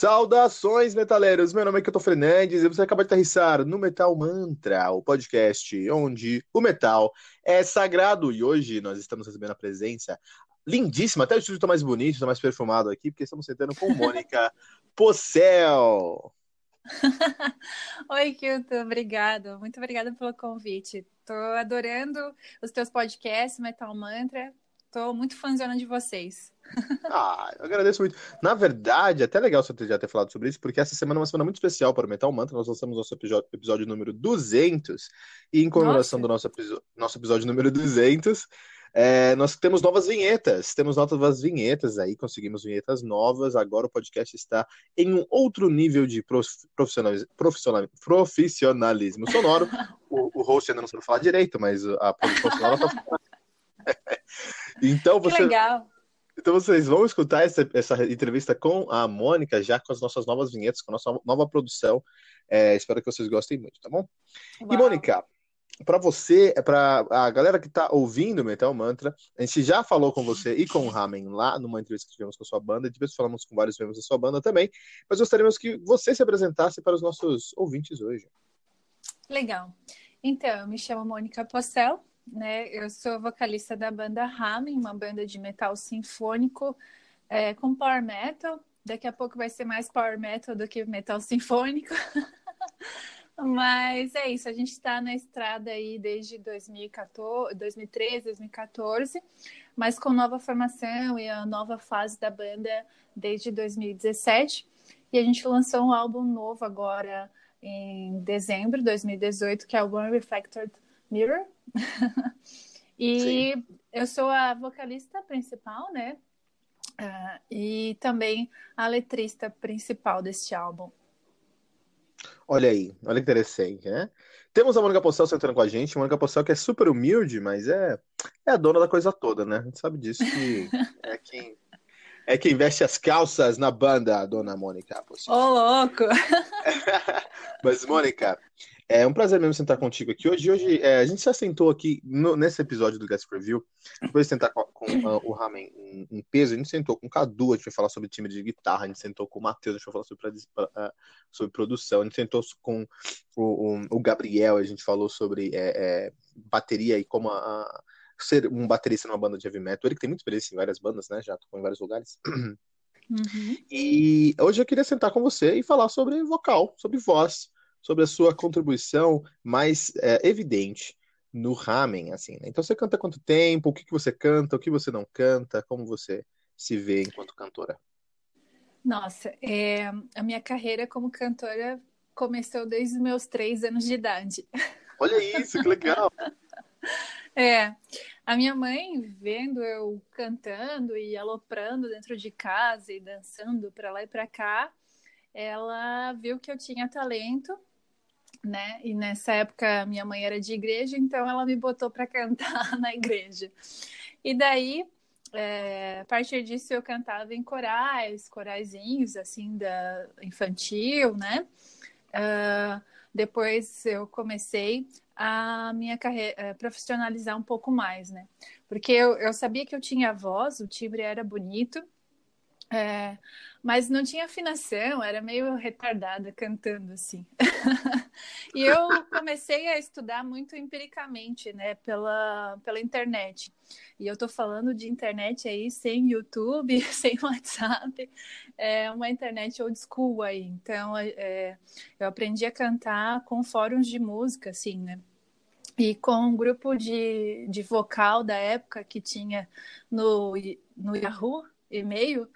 Saudações, metaleiros! Meu nome é Keto Fernandes e você acaba de aterrissar no Metal Mantra, o podcast onde o metal é sagrado. E hoje nós estamos recebendo a presença lindíssima, até o estúdio está mais bonito, está mais perfumado aqui, porque estamos sentando com Mônica Pocel. Oi, Kilton, obrigado. Muito obrigada pelo convite. Estou adorando os teus podcasts, Metal Mantra. Estou muito fãzona de vocês. Ah, eu agradeço muito. Na verdade, é até legal você já ter falado sobre isso, porque essa semana é uma semana muito especial para o Metal Mantra. Nós lançamos nosso episódio, episódio número 200, e em comemoração Nossa. do nosso, nosso episódio número 200, é, nós temos novas vinhetas. Temos novas vinhetas aí, conseguimos vinhetas novas. Agora o podcast está em um outro nível de profissionalismo sonoro. o, o host ainda não sabe falar direito, mas a produção sonora está. então você. Que legal então vocês vão escutar essa, essa entrevista com a Mônica, já com as nossas novas vinhetas, com a nossa nova produção. É, espero que vocês gostem muito, tá bom? Uau. E Mônica, para você, para a galera que está ouvindo Metal Mantra, a gente já falou com você e com o Ramen lá numa entrevista que tivemos com a sua banda, e depois falamos com vários membros da sua banda também, mas gostaríamos que você se apresentasse para os nossos ouvintes hoje. Legal. Então, eu me chamo Mônica Possel, né? Eu sou vocalista da banda Ramen, uma banda de metal sinfônico é, com power metal. Daqui a pouco vai ser mais power metal do que metal sinfônico. Mas é isso, a gente está na estrada aí desde 2014, 2013, 2014, mas com nova formação e a nova fase da banda desde 2017. E a gente lançou um álbum novo agora em dezembro de 2018, que é o One Reflected Mirror. e Sim. eu sou a vocalista principal, né? Uh, e também a letrista principal deste álbum. Olha aí, olha que interessante, né? Temos a Mônica Possel sentando com a gente, Mônica Possel que é super humilde, mas é, é a dona da coisa toda, né? A gente sabe disso que é quem, é quem veste as calças na banda, a dona Mônica Ô, oh, louco! mas, Mônica, é um prazer mesmo sentar contigo aqui hoje. Hoje é, a gente já sentou aqui no, nesse episódio do Guest Preview. Depois de sentar com, com uh, o Ramen em, em, peso, a gente sentou com o Cadu, a gente vai falar sobre time de guitarra, a gente sentou com o Matheus, a gente vai falar sobre, uh, sobre produção, a gente sentou com o, o, o Gabriel, a gente falou sobre é, é, bateria e como a, a, ser um baterista numa banda de heavy metal. Ele que tem muita experiência em várias bandas, né? Já tocou em vários lugares. Uhum. E hoje eu queria sentar com você e falar sobre vocal, sobre voz sobre a sua contribuição mais é, evidente no ramen, assim. Né? Então você canta quanto tempo? O que, que você canta? O que você não canta? Como você se vê enquanto cantora? Nossa, é, a minha carreira como cantora começou desde os meus três anos de idade. Olha isso, que legal! é, a minha mãe vendo eu cantando e aloprando dentro de casa e dançando para lá e para cá, ela viu que eu tinha talento né? E nessa época minha mãe era de igreja, então ela me botou para cantar na igreja. E daí, é, a partir disso, eu cantava em corais, coraizinhos, assim, da infantil, né? Uh, depois eu comecei a minha carreira, profissionalizar um pouco mais, né? Porque eu, eu sabia que eu tinha voz, o timbre era bonito, É, mas não tinha afinação, era meio retardada cantando assim. e eu comecei a estudar muito empiricamente, né, pela, pela internet. E eu tô falando de internet aí sem YouTube, sem WhatsApp, é uma internet old school aí. Então, é, eu aprendi a cantar com fóruns de música, assim, né? E com um grupo de, de vocal da época que tinha no, no Yahoo, e-mail.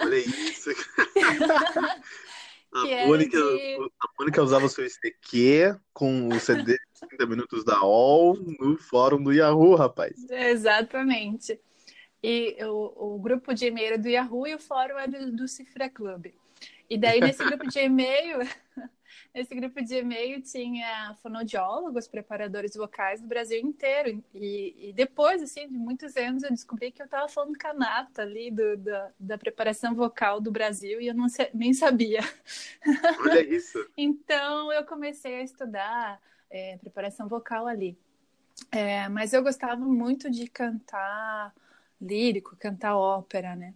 Olha isso. a, Mônica, de... a Mônica usava o seu ICQ com o CD de 30 minutos da OL no fórum do Yahoo, rapaz. Exatamente. E o, o grupo de e-mail era do Yahoo e o fórum era do, do Cifra Club. E daí, nesse grupo de e-mail, Nesse grupo de e-mail tinha fonoaudiólogos, preparadores vocais do Brasil inteiro. E, e, depois, assim, de muitos anos, eu descobri que eu estava falando canata ali do, da, da preparação vocal do Brasil e eu não nem sabia. Olha isso! então, eu comecei a estudar é, preparação vocal ali. É, mas eu gostava muito de cantar lírico, cantar ópera, né?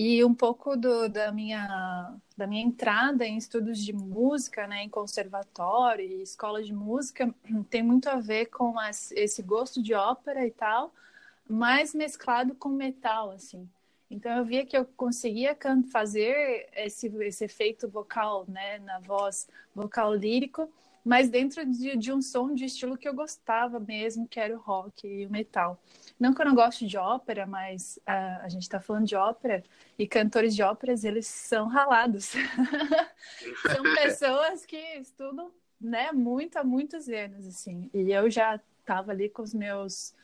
E um pouco do, da, minha, da minha entrada em estudos de música, né, em conservatório e escola de música, tem muito a ver com as, esse gosto de ópera e tal, mas mesclado com metal, assim. Então eu via que eu conseguia fazer esse, esse efeito vocal, né, na voz, vocal lírico, mas dentro de, de, um som de estilo que eu gostava mesmo, que era o rock e o metal. Não que eu não goste de ópera, mas uh, a gente está falando de ópera e cantores de óperas, eles são ralados. são pessoas que estudam né, muito há muitos anos, assim. E eu já estava ali com os meus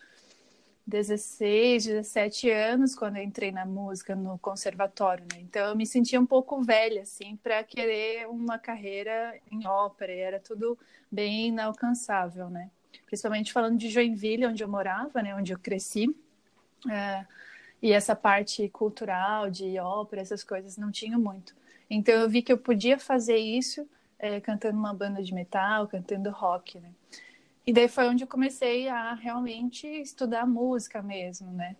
16, 17 anos quando eu entrei na música no conservatório, né? Então eu me sentia um pouco velha assim para querer uma carreira em ópera, e era tudo bem inalcançável, né? Principalmente falando de Joinville, onde eu morava, né, onde eu cresci. É, e essa parte cultural de ópera, essas coisas não tinha muito. Então eu vi que eu podia fazer isso é, cantando uma banda de metal, cantando rock, né? E daí foi onde eu comecei a realmente estudar música mesmo, né?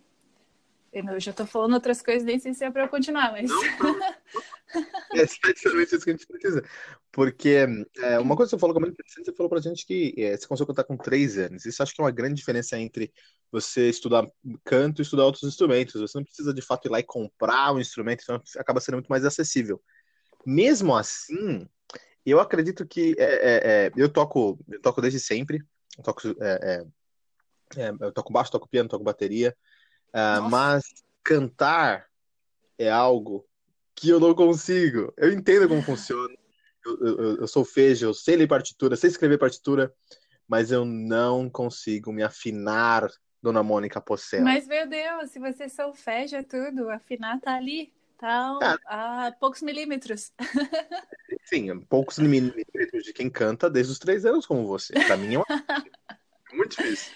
Eu já tô falando outras coisas, nem sei se é para eu continuar, mas. Não, não. É exatamente isso que a gente precisa. Porque é, uma coisa que você falou que é muito interessante, você falou pra gente que é, você a cantar com três anos. Isso acho que é uma grande diferença entre você estudar canto e estudar outros instrumentos. Você não precisa de fato ir lá e comprar um instrumento, então acaba sendo muito mais acessível. Mesmo assim, eu acredito que é, é, é eu toco, eu toco desde sempre. Eu toco, é, é, eu toco baixo, toco piano, toco bateria. Uh, mas cantar é algo que eu não consigo. Eu entendo como funciona. Eu, eu, eu sou fejo, eu sei ler partitura, sei escrever partitura, mas eu não consigo me afinar, Dona Mônica Pocella. Mas, meu Deus, se você solfeja tudo, afinar tá ali, tá a poucos milímetros. Sim, poucos milímetros de quem canta desde os três anos como você. Pra mim é uma... muito difícil.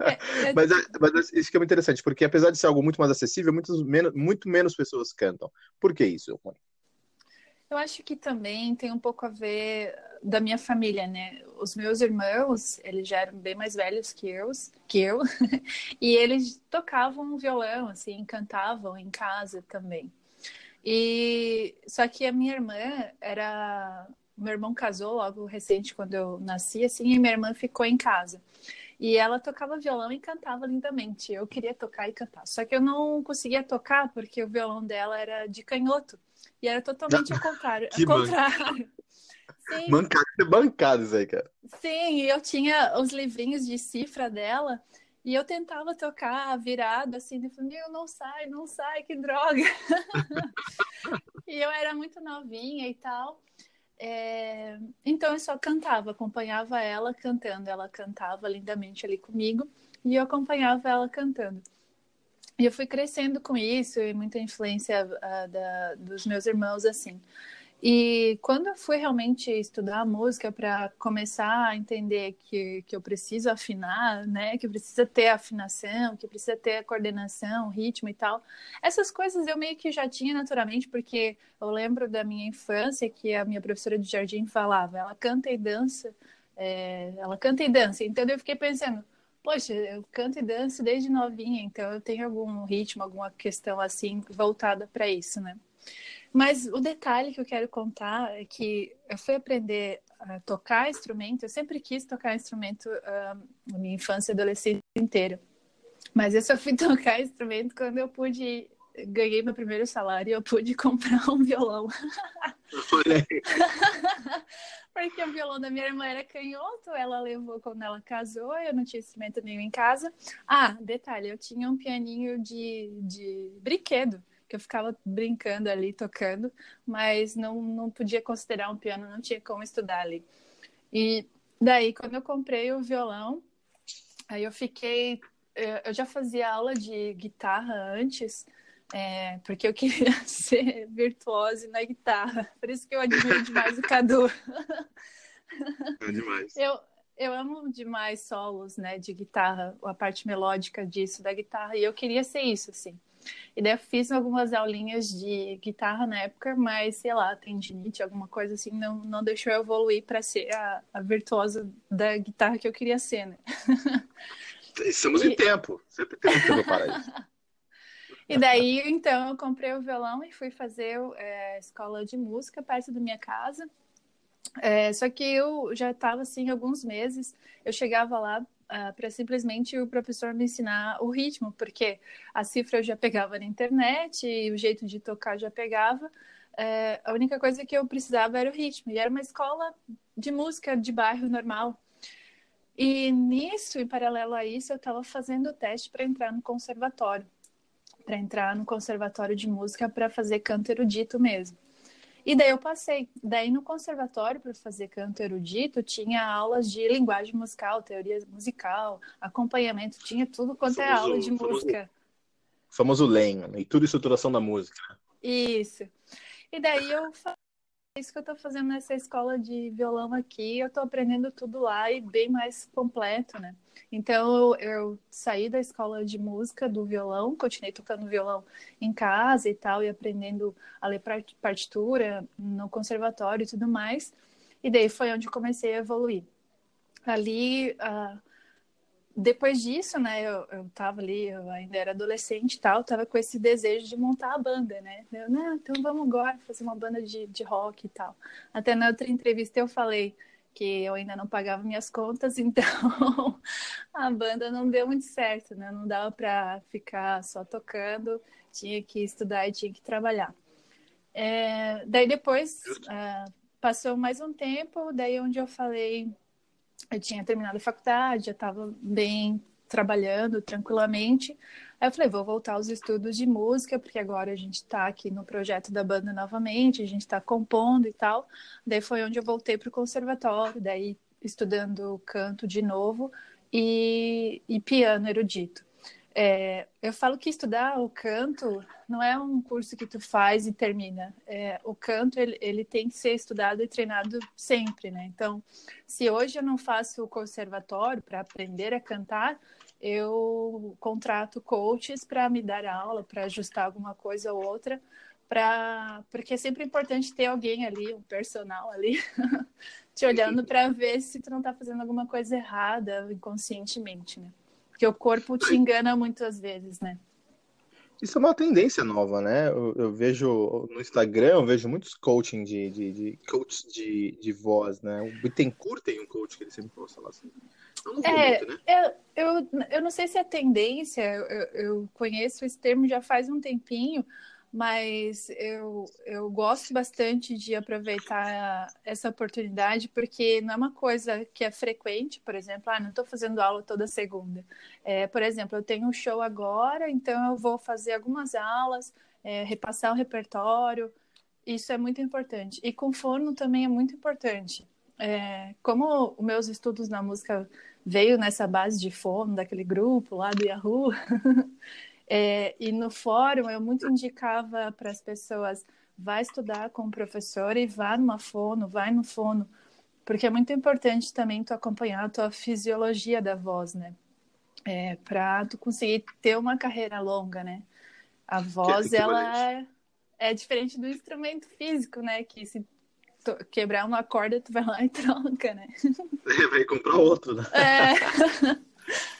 É, é... mas, mas, isso que é muito interessante, porque apesar de ser algo muito mais acessível, muitos, menos, muito menos pessoas cantam. Por que isso, Rony? Eu acho que também tem um pouco a ver da minha família, né? Os meus irmãos, eles já eram bem mais velhos que eu, que eu e eles tocavam violão, assim, cantavam em casa também. E só que a minha irmã era, meu irmão casou logo recente quando eu nasci, assim, e minha irmã ficou em casa. E ela tocava violão e cantava lindamente. Eu queria tocar e cantar. Só que eu não conseguia tocar porque o violão dela era de canhoto. E era totalmente ao contrário. Ao contrário. Sim. Mancado, bancados aí, cara. Sim, e eu tinha os livrinhos de cifra dela. E eu tentava tocar virado, assim, e falei, meu, não sai, não sai, que droga. e eu era muito novinha e tal. É... Então eu só cantava, acompanhava ela cantando. Ela cantava lindamente ali comigo e eu acompanhava ela cantando. E eu fui crescendo com isso e muita influência uh, da, dos meus irmãos, assim. E quando eu fui realmente estudar música para começar a entender que, que eu preciso afinar, né, que precisa ter afinação, que precisa ter coordenação, ritmo e tal, essas coisas eu meio que já tinha naturalmente, porque eu lembro da minha infância que a minha professora de jardim falava, ela canta e dança, é, ela canta e dança. Então eu fiquei pensando, poxa, eu canto e danço desde novinha, então eu tenho algum ritmo, alguma questão assim voltada para isso, né? Mas o detalhe que eu quero contar é que eu fui aprender a tocar instrumento, eu sempre quis tocar instrumento uh, na minha infância e adolescência inteira. Mas eu só fui tocar instrumento quando eu pude ganhei meu primeiro salário e eu pude comprar um violão. Porque o violão da minha irmã era canhoto, ela levou quando ela casou, eu não tinha instrumento nenhum em casa. Ah, detalhe, eu tinha um pianinho de, de brinquedo, que eu ficava brincando ali, tocando, mas não, não podia considerar um piano, não tinha como estudar ali. E daí, quando eu comprei o violão, aí eu fiquei. Eu já fazia aula de guitarra antes, é, porque eu queria ser virtuosa na guitarra. Por isso que eu admiro demais o Cadu. É demais. Eu, eu amo demais solos, né, de guitarra, a parte melódica disso, da guitarra, e eu queria ser isso, assim. E daí eu fiz algumas aulinhas de guitarra na época, mas sei lá, tendinite, alguma coisa assim, não, não deixou eu evoluir para ser a, a virtuosa da guitarra que eu queria ser, né? Estamos e... em tempo, sempre temos tempo para isso. E daí, então, eu comprei o violão e fui fazer é, escola de música perto da minha casa. É, só que eu já estava assim alguns meses. Eu chegava lá uh, ah, para simplesmente o professor me ensinar o ritmo, porque a cifra eu já pegava na internet e o jeito de tocar já pegava. É, a única coisa que eu precisava era o ritmo. E era uma escola de música de bairro normal. E nisso, em paralelo a isso, eu estava fazendo o teste para entrar no conservatório para entrar no conservatório de música para fazer canto erudito mesmo. E daí eu passei. Daí no conservatório para fazer canto erudito tinha aulas de linguagem musical, teoria musical, acompanhamento, tinha tudo quanto é aula de famoso, música. Famoso LEM, leitura e estruturação da música. Isso. E daí eu isso que eu estou fazendo nessa escola de violão aqui, eu estou aprendendo tudo lá e bem mais completo, né? Então eu, eu, saí da escola de música do violão, continuei tocando violão em casa e tal, e aprendendo a ler partitura no conservatório e tudo mais. E daí foi onde comecei a evoluir. Ali, uh, depois disso, né, eu, eu tava ali, eu ainda era adolescente e tal, tava com esse desejo de montar a banda, né? Eu, não, então vamos agora fazer uma banda de, de rock e tal. Até na outra entrevista eu falei que eu ainda não pagava minhas contas, então a banda não deu muito certo, né? Não dava para ficar só tocando, tinha que estudar e tinha que trabalhar. É, daí depois, uh, passou mais um tempo, daí onde eu falei eu tinha terminado a faculdade, já estava bem trabalhando tranquilamente. Aí eu falei, vou voltar aos estudos de música, porque agora a gente está aqui no projeto da banda novamente, a gente está compondo e tal. Daí foi onde eu voltei para o conservatório, daí estudando canto de novo e, e piano erudito. É, eu falo que estudar o canto não é um curso que tu faz e termina. É, o canto ele, ele tem que ser estudado e treinado sempre, né? Então, se hoje eu não faço o conservatório para aprender a cantar, eu contrato coaches para me dar aula, para ajustar alguma coisa ou outra, para porque é sempre importante ter alguém ali, um personal ali, te olhando para ver se tu não está fazendo alguma coisa errada inconscientemente, né? Porque o corpo te engana muitas vezes, né? Isso é uma tendência nova, né? Eu, eu vejo no Instagram, eu vejo muitos coaching de, de, de coaches de, de voz, né? O Bittencourt tem um coach que ele sempre posta lá assim. é, muito, né? eu, eu, eu não sei se é tendência, eu, eu conheço esse termo já faz um tempinho, mas eu, eu gosto bastante de aproveitar essa oportunidade, porque não é uma coisa que é frequente, por exemplo, ah, não estou fazendo aula toda segunda. É, por exemplo, eu tenho um show agora, então eu vou fazer algumas aulas, é, repassar o repertório, isso é muito importante. E com forno também é muito importante. É, como os meus estudos na música veio nessa base de fono, daquele grupo lá do Yahoo, É, e no fórum eu muito indicava para as pessoas vai estudar com o professor e vá numa fono, vai no fono, porque é muito importante também tu acompanhar a tua fisiologia da voz, né? É, para tu conseguir ter uma carreira longa, né? A voz, é ela é, é, diferente do instrumento físico, né? Que se quebrar uma corda, tu vai lá e troca, né? É, vai comprar outro, né? É.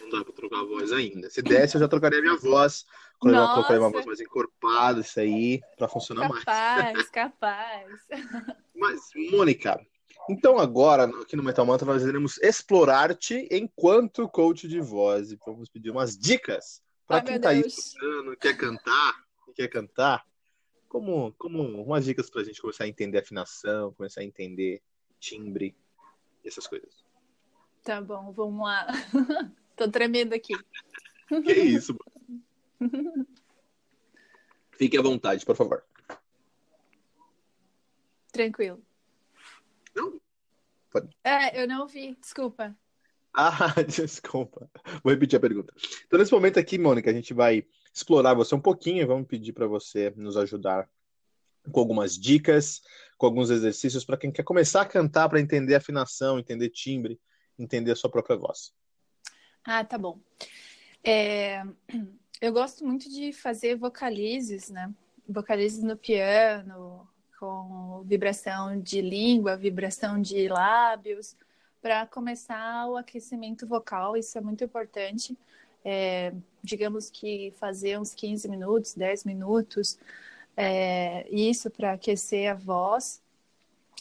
não dá pra trocar a voz ainda. Se desse, eu já trocaria minha voz. Quando eu colocaria uma voz mais encorpada, isso aí, pra funcionar capaz, mais. Capaz, capaz. Mas, Mônica, então agora, aqui no Metal Mantra, nós iremos explorar-te enquanto coach de voz. E vamos pedir umas dicas para quem tá aí escutando, quer cantar, quer cantar. Como, como umas dicas pra gente começar a entender afinação, começar a entender timbre, essas coisas. Tá bom, vamos lá. Tô tremendo aqui. Que isso, mano. Fique à vontade, por favor. Tranquilo. Não? Pode. É, eu não ouvi, desculpa. Ah, desculpa. Vou repetir a pergunta. Então, nesse momento aqui, Mônica, a gente vai explorar você um pouquinho e vamos pedir para você nos ajudar com algumas dicas, com alguns exercícios para quem quer começar a cantar, para entender afinação, entender timbre, entender a sua própria voz. Ah, tá bom. É, eu gosto muito de fazer vocalizes, né? Vocalizes no piano, com vibração de língua, vibração de lábios, para começar o aquecimento vocal, isso é muito importante. É, digamos que fazer uns 15 minutos, 10 minutos, é, isso para aquecer a voz.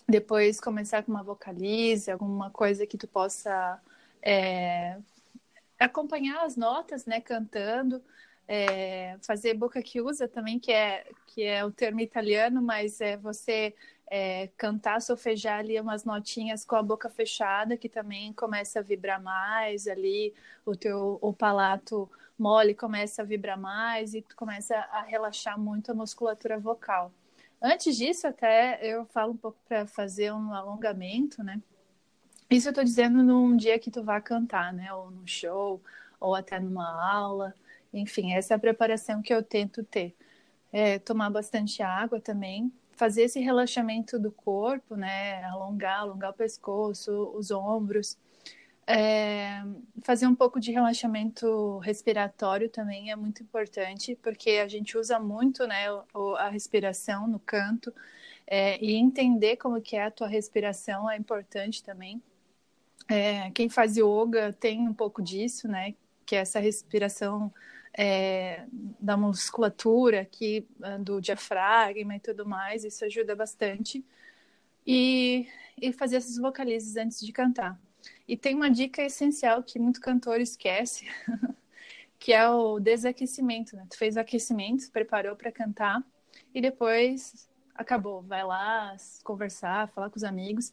Depois começar com uma vocalize, alguma coisa que tu possa é, acompanhar as notas, né, cantando é, fazer boca que usa também, que é, que é o termo italiano, mas é você é, cantar, solfejar ali umas notinhas com a boca fechada, que também começa a vibrar mais ali, o teu o palato mole começa a vibrar mais e tu começa a relaxar muito a musculatura vocal. Antes disso, até eu falo um pouco para fazer um alongamento, né? Isso eu estou dizendo num dia que tu vá cantar, né? Ou num show, ou até numa aula. Enfim, essa é a preparação que eu tento ter. É, tomar bastante água também, fazer esse relaxamento do corpo, né? Alongar, alongar o pescoço, os ombros. É, fazer um pouco de relaxamento respiratório também é muito importante, porque a gente usa muito né, a respiração no canto, é, e entender como que é a tua respiração é importante também. É, quem faz yoga tem um pouco disso, né? Que é essa respiração é, da musculatura aqui, ah, do diafragma e tudo mais, isso ajuda bastante. E, e fazer essas vocalizes antes de cantar. E tem uma dica essencial que muito cantor esquece, que é o desaquecimento. Né? Tu fez o aquecimento, preparou para cantar e depois acabou. Vai lá conversar, falar com os amigos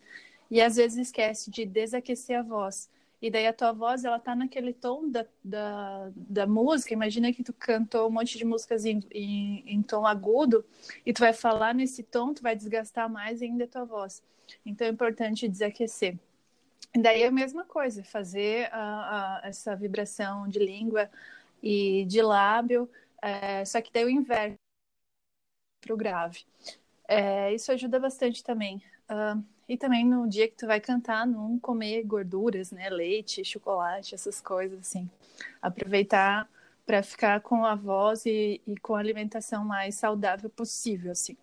e às vezes esquece de desaquecer a voz. E daí a tua voz, ela tá naquele tom da, da, da música. Imagina que tu cantou um monte de músicas em, em, em, tom agudo e tu vai falar nesse tom, tu vai desgastar mais ainda a tua voz. Então é importante desaquecer. E daí é a mesma coisa, fazer a, a, essa vibração de língua e de lábio, é, só que daí o inverno para o grave. É, isso ajuda bastante também. Uh, e também no dia que tu vai cantar, não comer gorduras, né? Leite, chocolate, essas coisas assim. Aproveitar para ficar com a voz e, e, com a alimentação mais saudável possível, assim.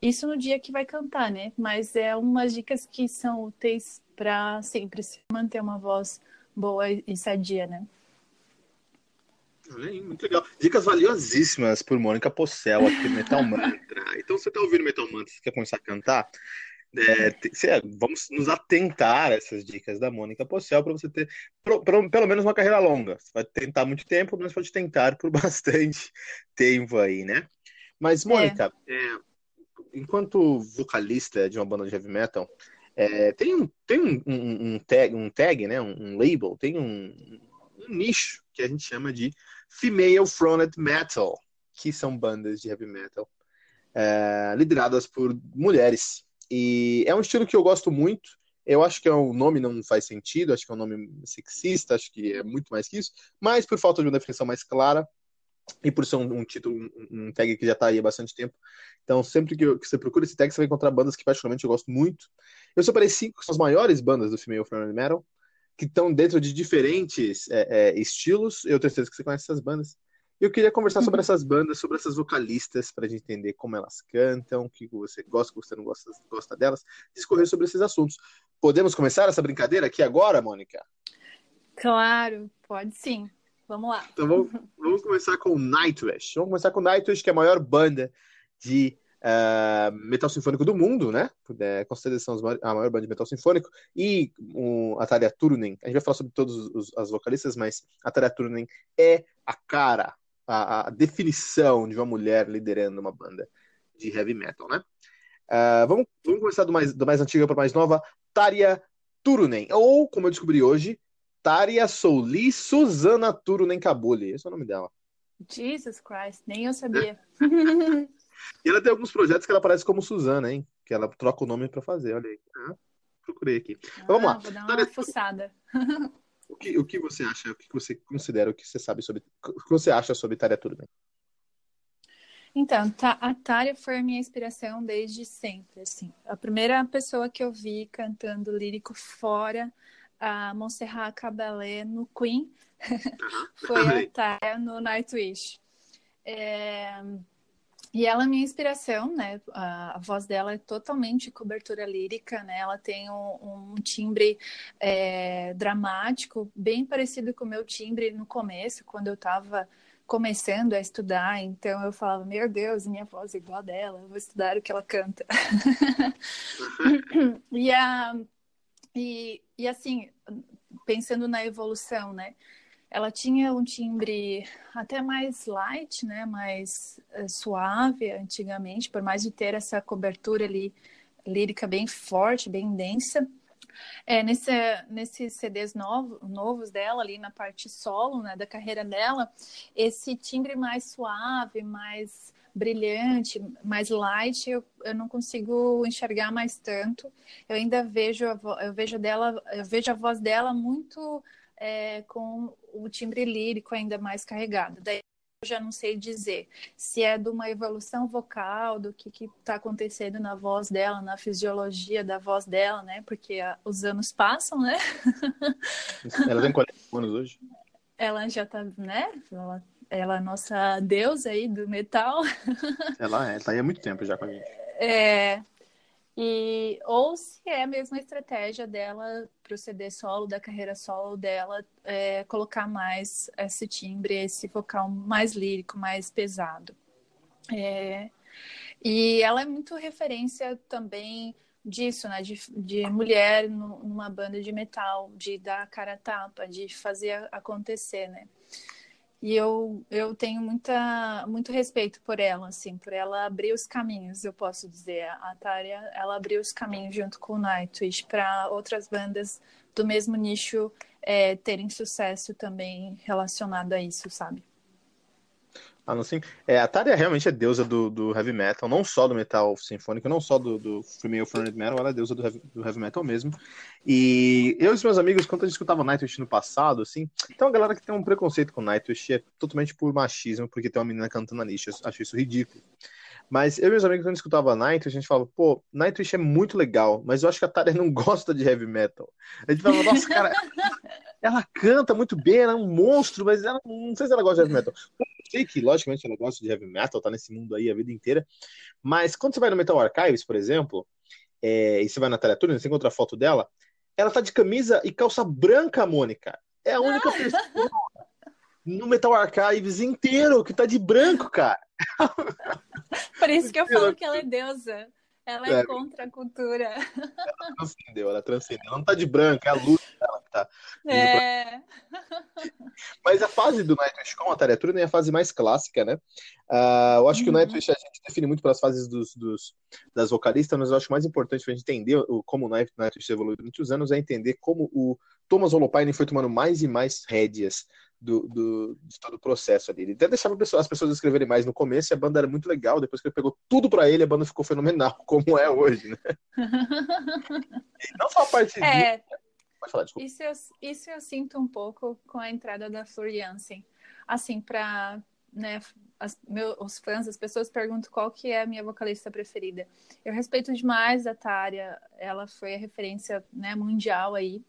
Isso no dia que vai cantar, né? Mas é umas dicas que são úteis para sempre se manter uma voz boa e sadia, né? Muito legal. Dicas valiosíssimas por Mônica Possel aqui no Metal Mantra. Então, você está ouvindo Metal Mantra, você quer começar a cantar? É, vamos nos atentar a essas dicas da Mônica Possel para você ter pro, pro, pelo menos uma carreira longa. Você vai tentar muito tempo, mas pode tentar por bastante tempo aí, né? Mas, Mônica, é. É, enquanto vocalista de uma banda de heavy metal, é, tem, um, tem um, um, um, tag, um tag, né? um, label, tem um, nicho que a gente chama de Female Fronted Metal, que são bandas de heavy metal é, lideradas por mulheres. E é um estilo que eu gosto muito. Eu acho que é um nome não faz sentido, acho que é um nome sexista, acho que é muito mais que isso, mas por falta de uma definição mais clara e por ser um, um título, um, um, tag que já está aí há bastante tempo. Então, sempre que, eu, que, você procura esse tag, você vai encontrar bandas que particularmente eu gosto muito. Eu separei cinco, são as maiores bandas do female friendly metal, que estão dentro de diferentes é, é, estilos. Eu tenho certeza que você conhece essas bandas. Eu queria conversar sobre uhum. essas bandas, sobre essas vocalistas, para a gente entender como elas cantam, o que você gosta, o que você não gosta, gosta delas, discorrer sobre esses assuntos. Podemos começar essa brincadeira aqui agora, Mônica? Claro, pode sim. Vamos lá. Então vamos, vamos começar com Nightwish. Vamos começar com Nightwish, que é a maior banda de uh, metal sinfônico do mundo, né? É, consideração a maior banda de metal sinfônico. E um, a Tarja Turunen, a gente vai falar sobre todas as vocalistas, mas a Tarja Turunen é a cara, a, a, definição de uma mulher liderando uma banda de heavy metal, né? Uh, vamos, vamos começar do mais, do mais antigo para mais nova, Tarja Turunen, ou como eu descobri hoje, Tarja Souli Susana Turunen Kabuli. Esse é o nome dela. Jesus Christ, nem eu sabia. e ela tem alguns projetos que ela aparece como Susana, hein? Que ela troca o nome para fazer, olha aí. Ah, procurei aqui. Ah, vamos lá. Vou dar uma fuçada. O que, o que você acha, o que você considera, o que você sabe sobre, o que você acha sobre Tarja Turunen? Então, a Tária foi a minha inspiração desde sempre, assim. A primeira pessoa que eu vi cantando lírico fora a Montserrat Caballé no Queen foi a Tária no Nightwish. É... E ela é minha inspiração, né? A, voz dela é totalmente cobertura lírica, né? Ela tem um, um timbre é, dramático, bem parecido com o meu timbre no começo, quando eu estava começando a estudar, então eu falava, meu Deus, minha voz é igual a dela, vou estudar o que ela canta. e, a, e, e assim, pensando na evolução, né? Ela tinha um timbre até mais light, né? Mais uh, suave antigamente, por mais de ter essa cobertura ali lírica bem forte, bem densa. É, nesse, nesses CDs novo, novos dela, ali na parte solo, né, da carreira dela, esse timbre mais suave, mais brilhante, mais light, eu, eu não consigo enxergar mais tanto. Eu ainda vejo a, eu vejo dela, eu vejo a voz dela muito é, com o timbre lírico ainda mais carregado. Daí eu já não sei dizer se é de uma evolução vocal, do que está acontecendo na voz dela, na fisiologia da voz dela, né? Porque a, os anos passam, né? Ela tem 40 anos hoje. Ela já tá, né? Ela, ela é a nossa deusa aí do metal. Ela é, tá aí há muito tempo já com a gente. É, e, ou se é a mesma estratégia dela para o CD solo, da carreira solo dela, é, colocar mais esse timbre, esse vocal mais lírico, mais pesado. É, e ela é muito referência também disso, né? De, de mulher numa banda de metal, de dar cara a tapa, de fazer acontecer, né? E eu, eu tenho muita, muito respeito por ela, assim, por ela abrir os caminhos, eu posso dizer. A Tária, ela abriu os caminhos junto com o Nightwish para outras bandas do mesmo nicho é, terem sucesso também relacionado a isso, sabe? Ah, não, sim. É, a Tária realmente é deusa do, do heavy metal, não só do metal sinfônico, não só do, do female fronted metal, ela é deusa do heavy, do heavy metal mesmo. E eu e os meus amigos, quando a gente escutava Nightwish no passado, assim, tem uma galera que tem um preconceito com Nightwish, é totalmente por machismo, porque tem uma menina cantando ali, eu acho isso ridículo. Mas eu e meus amigos, quando escutava Nightwish, a gente falava, pô, Nightwish é muito legal, mas eu acho que a Tária não gosta de heavy metal. A gente falava, nossa, cara, ela canta muito bem, ela é um monstro, mas ela não sei se ela gosta de heavy metal. Eu sei que, logicamente, ela gosta de heavy metal, tá nesse mundo aí a vida inteira. Mas quando você vai no Metal Archives, por exemplo, é, e você vai na Teleturna, você encontra a foto dela, ela tá de camisa e calça branca, Mônica. É a única pessoa no Metal Archives inteiro que tá de branco, cara. Por isso que eu falo que ela é deusa. Ela é, é contra a cultura. Ela transcendeu, ela transcendeu. Ela não tá de branca, é a luz dela que tá. É. Mas a fase do Nightwish com a Taretura é a fase mais clássica, né? Uh, eu acho uhum. que o uhum. Nightwish a gente define muito pelas fases dos, dos, das vocalistas, mas eu acho mais importante pra gente entender o, como o Nightwish evoluiu durante os anos é entender como o Thomas Holopainen foi tomando mais e mais rédeas do, do, de todo o processo ali. Ele até deixava as pessoas escreverem mais no começo e a banda era muito legal. Depois que ele pegou tudo para ele, a banda ficou fenomenal, como é hoje, né? não só a parte é, de... Pode falar, desculpa. Isso eu, isso eu sinto um pouco com a entrada da Floriansen. Assim, para né, as, meu, os fãs, as pessoas perguntam qual que é a minha vocalista preferida. Eu respeito demais a Tária, ela foi a referência né, mundial aí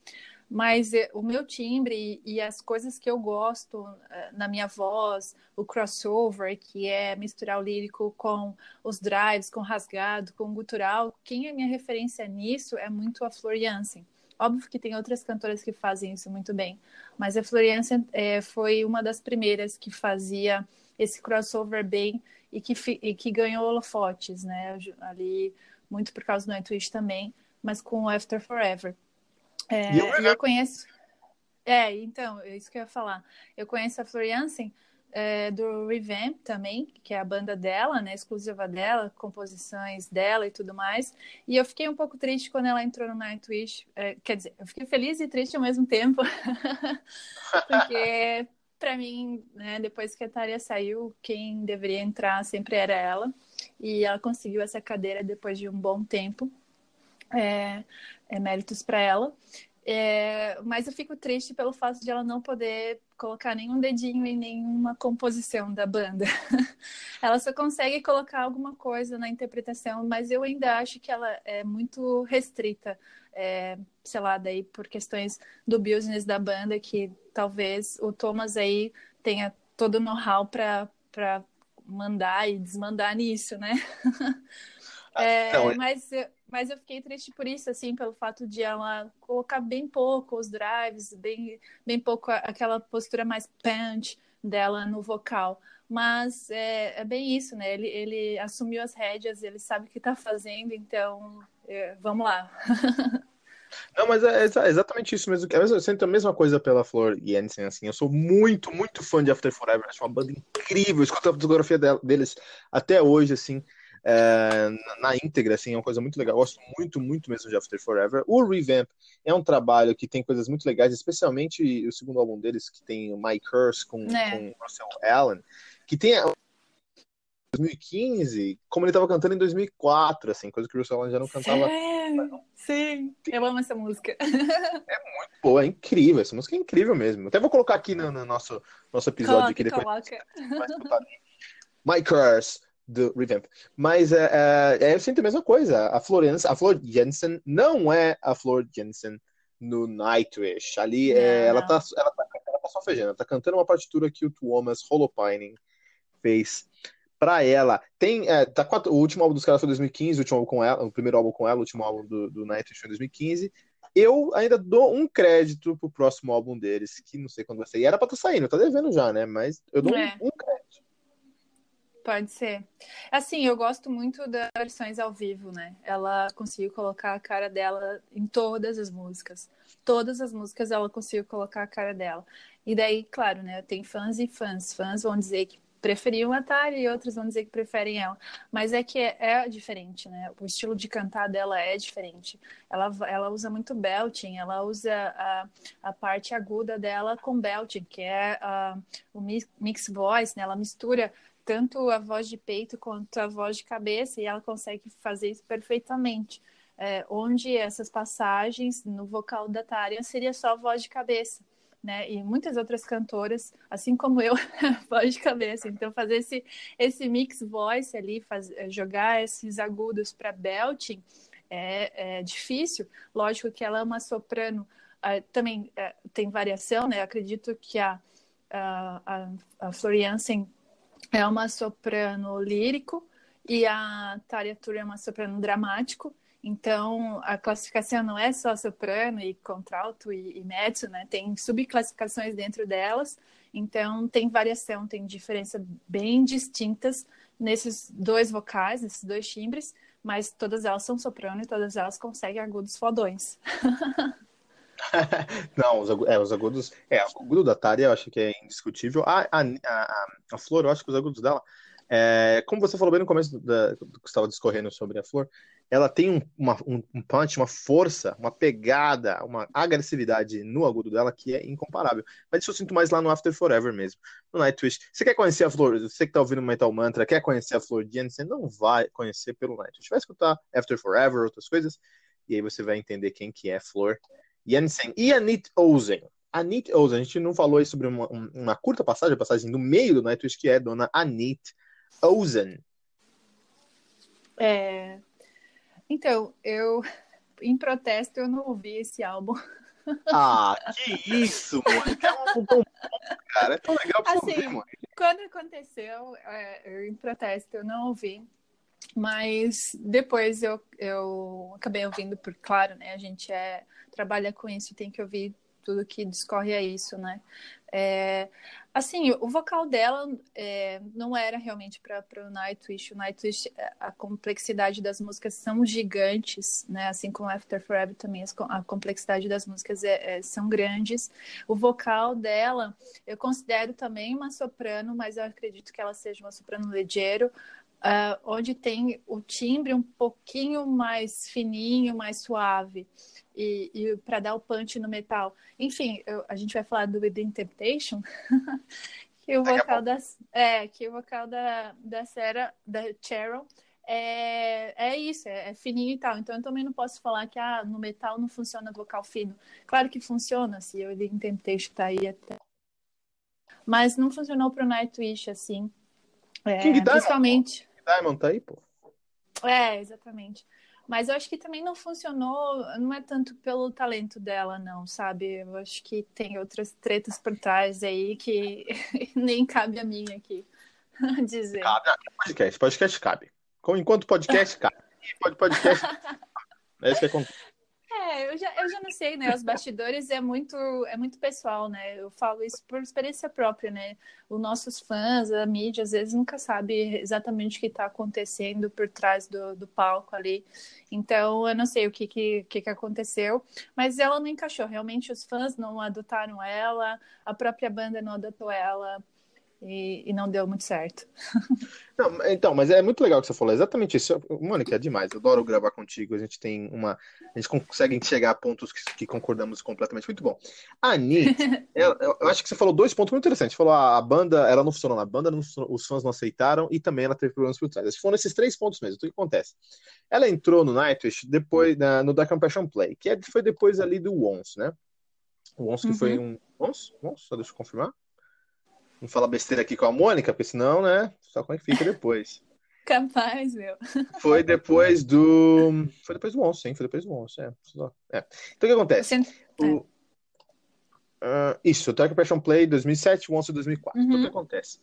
mas eh, o meu timbre e as coisas que eu gosto eh, na minha voz, o crossover, que é misturar o lírico com os drives, com rasgado, com gutural, quem é minha referência nisso é muito a Flor Jansen. Óbvio que tem outras cantoras que fazem isso muito bem, mas a Floriança é, foi uma das primeiras que fazia esse crossover bem e que, e que ganhou holofotes, né? Ali, muito por causa do Nightwish também, mas com After Forever. É, e eu, eu conheço. É, então, é isso que eu ia falar. Eu conheço a Floriansen é, do Revamp também, que é a banda dela, né, exclusiva dela, composições dela e tudo mais. E eu fiquei um pouco triste quando ela entrou no Nightwish. É, quer dizer, eu fiquei feliz e triste ao mesmo tempo, porque para mim, né, depois que a Tária saiu, quem deveria entrar sempre era ela. E ela conseguiu essa cadeira depois de um bom tempo. É, é méritos para ela. É, mas eu fico triste pelo fato de ela não poder colocar nenhum dedinho em nenhuma composição da banda. ela só consegue colocar alguma coisa na interpretação, mas eu ainda acho que ela é muito restrita, é, sei lá, daí por questões do business da banda, que talvez o Thomas aí tenha todo o know-how para mandar e desmandar nisso, né? é, não, é mas mas eu fiquei triste por isso, assim, pelo fato de ela colocar bem pouco os drives, bem, bem pouco aquela postura mais punch dela no vocal. Mas é, é bem isso, né? Ele, ele assumiu as rédeas, ele sabe o que está fazendo, então é, vamos lá. Não, mas é, exatamente isso mesmo. Eu sinto a mesma coisa pela Flor Jensen, assim. Eu sou muito, muito fã de After Forever. Acho uma banda incrível. escuto a fotografia deles até hoje, assim é, na íntegra, assim, é uma coisa muito legal. Eu gosto muito, muito mesmo de After Forever. O Revamp é um trabalho que tem coisas muito legais, especialmente o segundo álbum deles, que tem My Curse com, é. com Russell Allen, que tem 2015, como ele estava cantando em 2004, assim, coisa que o Russell Allen já não cantava. Sim, sim. eu amo essa música. É muito boa, é incrível, essa música é incrível mesmo. Até vou colocar aqui no, no nosso, nosso episódio coloca, que depois coloca. My Curse do Revamp. Mas é, é, eu sinto a mesma coisa. A Florence, a Flor Jensen não é a Flor Jensen no Nightwish. Ali é, ela, tá, ela, tá, ela tá só fejando, ela tá cantando uma partitura que o Thomas Holopining fez pra ela. Tem, é, tá quatro, o último álbum dos caras foi 2015, o último álbum com ela, o primeiro álbum com ela, o último álbum do, do Nightwish foi em 2015. Eu ainda dou um crédito pro próximo álbum deles, que não sei quando vai sair. Era pra estar tá saindo, tá devendo já, né? Mas eu dou é. um, um crédito. Pode ser. Assim, eu gosto muito das versões ao vivo, né? Ela conseguiu colocar a cara dela em todas as músicas. Todas as músicas ela conseguiu colocar a cara dela. E daí, claro, né? Tem fãs e fãs. Fãs vão dizer que preferiam a Tari e outros vão dizer que preferem ela. Mas é que é, é, diferente, né? O estilo de cantar dela é diferente. Ela, ela usa muito belting, ela usa a, a parte aguda dela com belting, que é uh, o mix voice, né? Ela mistura tanto a voz de peito quanto a voz de cabeça, e ela consegue fazer isso perfeitamente. É, onde essas passagens no vocal da Tarian seria só voz de cabeça. Né? E muitas outras cantoras, assim como eu, voz de cabeça. Então, fazer esse, esse mix voice ali, faz, é, jogar esses agudos para belting é, é, difícil. Lógico que ela é uma soprano, uh, também uh, tem variação, né? acredito que a, a, a, a Floriansen é uma soprano lírico e a Tária Tur é uma soprano dramático. Então, a classificação não é só soprano e contralto e, e mezzo, né? Tem subclassificações dentro delas. Então, tem variação, tem diferença bem distintas nesses dois vocais, nesses dois timbres, mas todas elas são soprano e todas elas conseguem agudos fodões. Não, os, agudos, é, os agudos. É, o agudo da Tária eu acho que é indiscutível. A, a, a, a Flor, eu acho que os agudos dela. É, como você falou bem no começo da, do que estava discorrendo sobre a Flor, ela tem um, uma, um, punch, uma força, uma pegada, uma agressividade no agudo dela que é incomparável. Mas isso eu sinto mais lá no After Forever mesmo, no Nightwish. Você quer conhecer a Flor, você que tá ouvindo Metal Mantra, quer conhecer a Flor Jensen, não vai conhecer pelo Nightwish. Vai escutar After Forever, outras coisas, e aí você vai entender quem que é Flor Jensen e Anit Ozen. Anit Ozen, a gente não falou aí sobre uma, uma curta passagem, a passagem do meio do Nightwish, que é Dona Anit Ozen. É... Então, eu, em protesto, eu não ouvi esse álbum. Ah, que isso, mano. É um álbum tão bom, cara. É tão legal pra assim, ouvir, mano. Quando aconteceu, é, eu, em protesto, eu não ouvi. Mas depois eu, eu acabei ouvindo, por claro, né? A gente é, trabalha com isso, tem que ouvir tudo que discorre a isso, né? É, assim, o vocal dela é, não era realmente para o Nightwish. O Nightwish, é, a complexidade das músicas são gigantes, né? Assim como After Forever também, a complexidade das músicas é, é, são grandes. O vocal dela, eu considero também uma soprano, mas eu acredito que ela seja uma soprano ligeiro. Uh, onde tem o timbre um pouquinho mais fininho, mais suave e, e para dar o punch no metal. Enfim, eu, a gente vai falar do Within Temptation, que o vocal da é que o vocal da da Sarah, da Cheryl é, é isso, é, é, fininho e tal. Então eu também não posso falar que ah, no metal não funciona vocal fino. Claro que funciona, se o Within Temptation tá aí até. Mas não funcionou pro Nightwish assim. É, King principalmente. Diamond. Tá aí, pô. É, exatamente. Mas eu acho que também não funcionou, não é tanto pelo talento dela, não, sabe? Eu acho que tem outras tretas por trás aí que nem cabe a mim aqui dizer. Cabe, podcast, podcast cabe. Enquanto podcast cabe. Podcast. é isso que acontece. É, eu já, eu já não sei, né? Os bastidores é muito, é muito pessoal, né? Eu falo isso por experiência própria, né? Os nossos fãs, a mídia, às vezes nunca sabe exatamente o que está acontecendo por trás do, do palco ali. Então, eu não sei o que, que, que, que aconteceu, mas ela não encaixou. Realmente, os fãs não adotaram ela, a própria banda não adotou ela e, e, não deu muito certo. Não, então, mas é muito legal o que você falou, exatamente isso. Mônica, é demais, eu adoro gravar contigo, a gente tem uma. A gente consegue chegar a pontos que, que concordamos completamente, muito bom. A Anitta, eu, acho que você falou dois pontos muito interessantes. Você falou a, a banda, ela não funcionou na banda, não, os fãs não aceitaram e também ela teve problemas por trás. Que foram esses três pontos mesmo. O que acontece? Ela entrou no Nightwish depois, na, no Dark Compassion Play, que é, foi depois ali do Once, né? O Once que uhum. foi um. Once? Once? Só deixa eu confirmar. Não fala besteira aqui com a Mônica, porque senão, né? Só como é que fica depois. Capaz, meu. Foi depois do. Foi depois do Once, hein? Foi depois do Once, é. é. Então o que acontece? Você... O... Uh, isso, o Dark Passion Play 2007, o Once 2004. Uhum. Então o que uhum. acontece?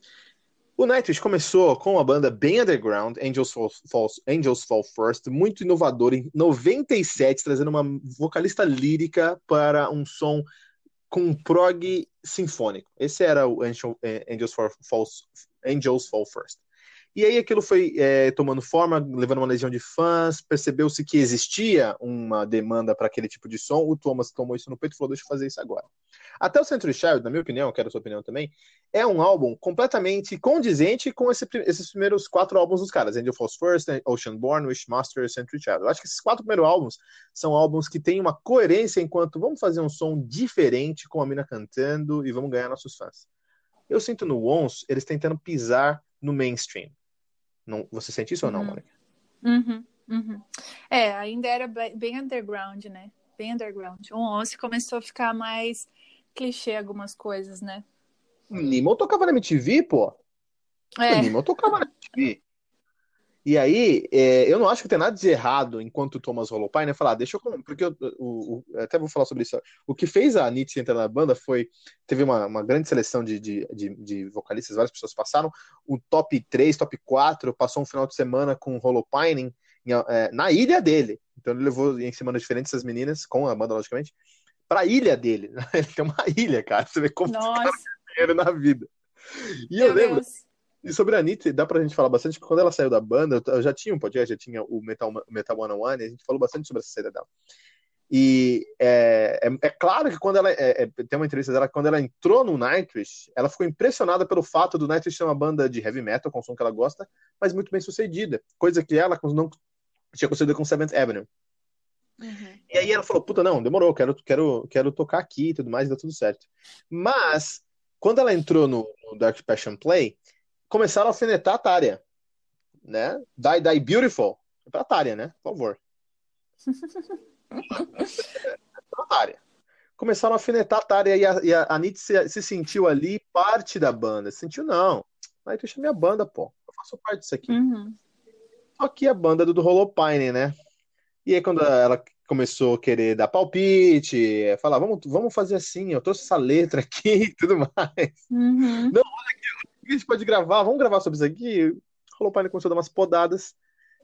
O Nightwish começou com uma banda bem underground, Angels Fall, Fall, Angels Fall First, muito inovador, em 97, trazendo uma vocalista lírica para um som com um prog sinfônico. Esse era o eh, Angels, Fall, Angels Fall First. E aí aquilo foi é, tomando forma, levando uma legião de fãs, percebeu-se que existia uma demanda para aquele tipo de som, o Thomas tomou isso no peito e falou, deixa eu fazer isso agora. Até o Century Child, na minha opinião, quero a sua opinião também, é um álbum completamente condizente com esse, esses primeiros quatro álbuns dos caras, Angel Falls First, Oceanborn, Wishmaster Century Child. Eu acho que esses quatro primeiros álbuns são álbuns que têm uma coerência enquanto vamos fazer um som diferente com a mina cantando e vamos ganhar nossos fãs. Eu sinto no Once eles tentando pisar no mainstream. Não, você sente isso uhum. ou não, uhum. Mônica? Uhum, uhum. É, ainda era bem underground, né? Bem underground. O 11 começou a ficar mais clichê algumas coisas, né? Nimo tocava na MTV, pô. É. O Nimo tocava na MTV. E aí, é, eu não acho que tem nada de errado enquanto o Thomas rolou pai, né? Falar, ah, deixa eu. Porque eu, o, o, até vou falar sobre isso. O que fez a Nietzsche entrar na banda foi. Teve uma, uma grande seleção de, de, de, de, vocalistas, várias pessoas passaram. O top 3, top 4, passou um final de semana com o Holopining é, na ilha dele. Então ele levou em semanas diferentes essas meninas, com a banda, logicamente, pra ilha dele. Ele tem uma ilha, cara. Você vê como Nossa. esse cara na vida. E Meu eu lembro. Deus e sobre a Anitta, dá pra gente falar bastante, porque quando ela saiu da banda, eu já tinha um podcast, já tinha o Metal, Metal One on One, e a gente falou bastante sobre essa saída dela. E é, é, é claro que quando ela. É, é tem uma entrevista dela, quando ela entrou no Nightwish, ela ficou impressionada pelo fato do Nightwish ser uma banda de heavy metal, com o som que ela gosta, mas muito bem sucedida. Coisa que ela não tinha conseguido com Seventh Avenue. Uhum. E aí ela falou: puta, não, demorou, quero, quero, quero tocar aqui e tudo mais, e deu tudo certo. Mas, quando ela entrou no, no Dark Passion Play, começaram a alfinetar a Tária, né? Die, die Beautiful. É pra Tária, né? Por favor. pra Tária. Começaram a alfinetar a Tária e a, e a Anitta se, se, sentiu ali parte da banda. Se sentiu, não. Aí tu é minha banda, pô. Eu faço parte disso aqui. Uhum. Só que a banda do, do Holopine, né? E aí quando ela começou a querer dar palpite, falar, vamos, vamos fazer assim, eu trouxe essa letra aqui e tudo mais. Uhum. Não, olha aqui, a gente pode gravar? Vamos gravar sobre isso aqui? Rolou o pai começou a dar umas podadas.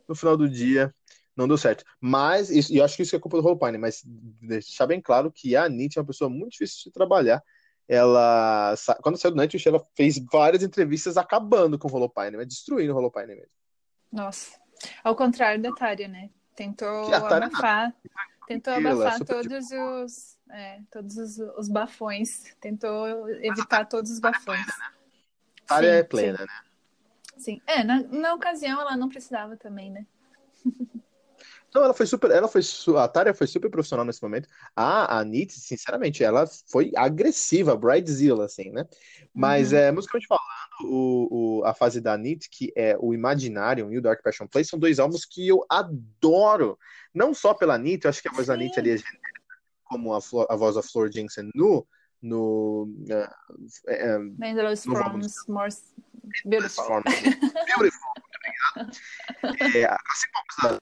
no final do dia não deu certo. Mas, isso, e eu acho que isso é culpa do Holopine, mas deixar bem claro que a Anitta é uma pessoa muito difícil de trabalhar. Ela, quando saiu do Nightwish, ela fez várias entrevistas acabando com o Holopine, mas destruindo o Holopine mesmo. Nossa. Ao contrário da Tária, né? Tentou abafar, tentou abafar todos os, é, todos os, os, bafões, tentou evitar todos os bafões. Tária é plena, né? Sim, é, na, na ocasião ela não precisava também, né? Não, ela foi super. Ela foi. A Tária foi super profissional nesse momento. A, a Nietzsche, sinceramente, ela foi agressiva, bridezilla, assim, né? Mas, uhum. é, musicalmente falando, o, o, a fase da Nietzsche, que é o Imaginarium e o Dark Passion Play, são dois álbuns que eu adoro. Não só pela Nietzsche, eu acho que a voz da Nietzsche ali é genérica, como a, a voz da Flor Jensen no. No. Uh, uh, Forms, More Beautiful. Forms, beautiful, muito obrigado. É, assim como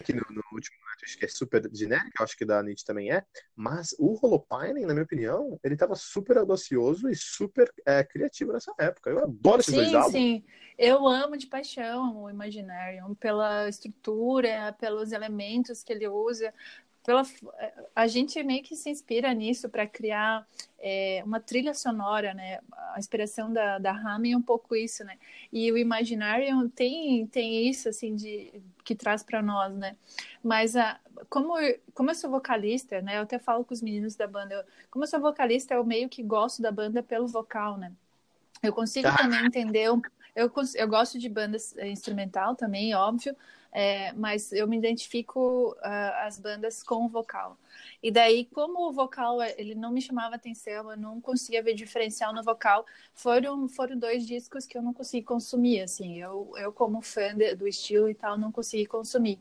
aqui no, no último acho que é super genérico, acho que da Anitta também é, mas o Holopining, na minha opinião, ele estava super audacioso e super é, criativo nessa época. Eu adoro esses sim, dois álbuns. Sim, eu amo de paixão o Imaginarium, pela estrutura, pelos elementos que ele usa, pela, a gente meio que se inspira nisso para criar é, uma trilha sonora, né? A inspiração da, da Rami é um pouco isso, né? E o Imaginarium tem, tem isso, assim, de, que traz para nós, né? Mas a, como, como eu sou vocalista, né? Eu até falo com os meninos da banda, eu, como eu sou vocalista, eu meio que gosto da banda pelo vocal, né? Eu consigo ah. também entender, eu, eu gosto de bandas instrumental também, óbvio, é, mas eu me identifico uh, as bandas com o vocal. E daí, como o vocal ele não me chamava atenção, eu não conseguia ver diferencial no vocal, foram, foram dois discos que eu não consegui consumir, assim, eu, eu como fã de, do estilo e tal, não consegui consumir.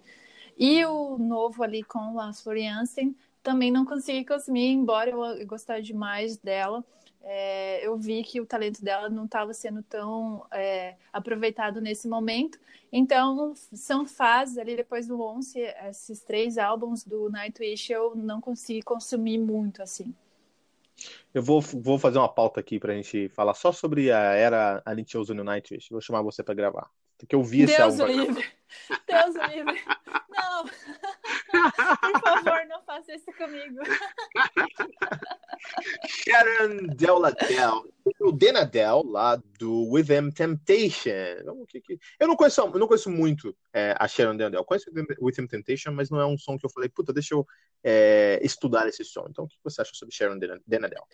E o novo ali com a Floriansen, também não consegui consumir, embora eu gostasse demais dela, é, eu vi que o talento dela não estava sendo tão é, aproveitado nesse momento. Então, são fases ali depois do 11, esses três álbuns do Nightwish eu não consegui consumir muito assim. Eu vou, vou fazer uma pauta aqui pra gente falar só sobre a era a usa no Nightwish. Vou chamar você para gravar. Porque eu vi esse Deus álbum. livre. Deus livre. Não. Por favor, não faça isso comigo. Sharon Deladel. O Denadel, lá do With Them Temptation. Eu não conheço, eu não conheço muito é, a Sharon Deladel. Conheço With Them Temptation, mas não é um som que eu falei, puta, deixa eu é, estudar esse som. Então, o que você acha sobre Sharon Denadel?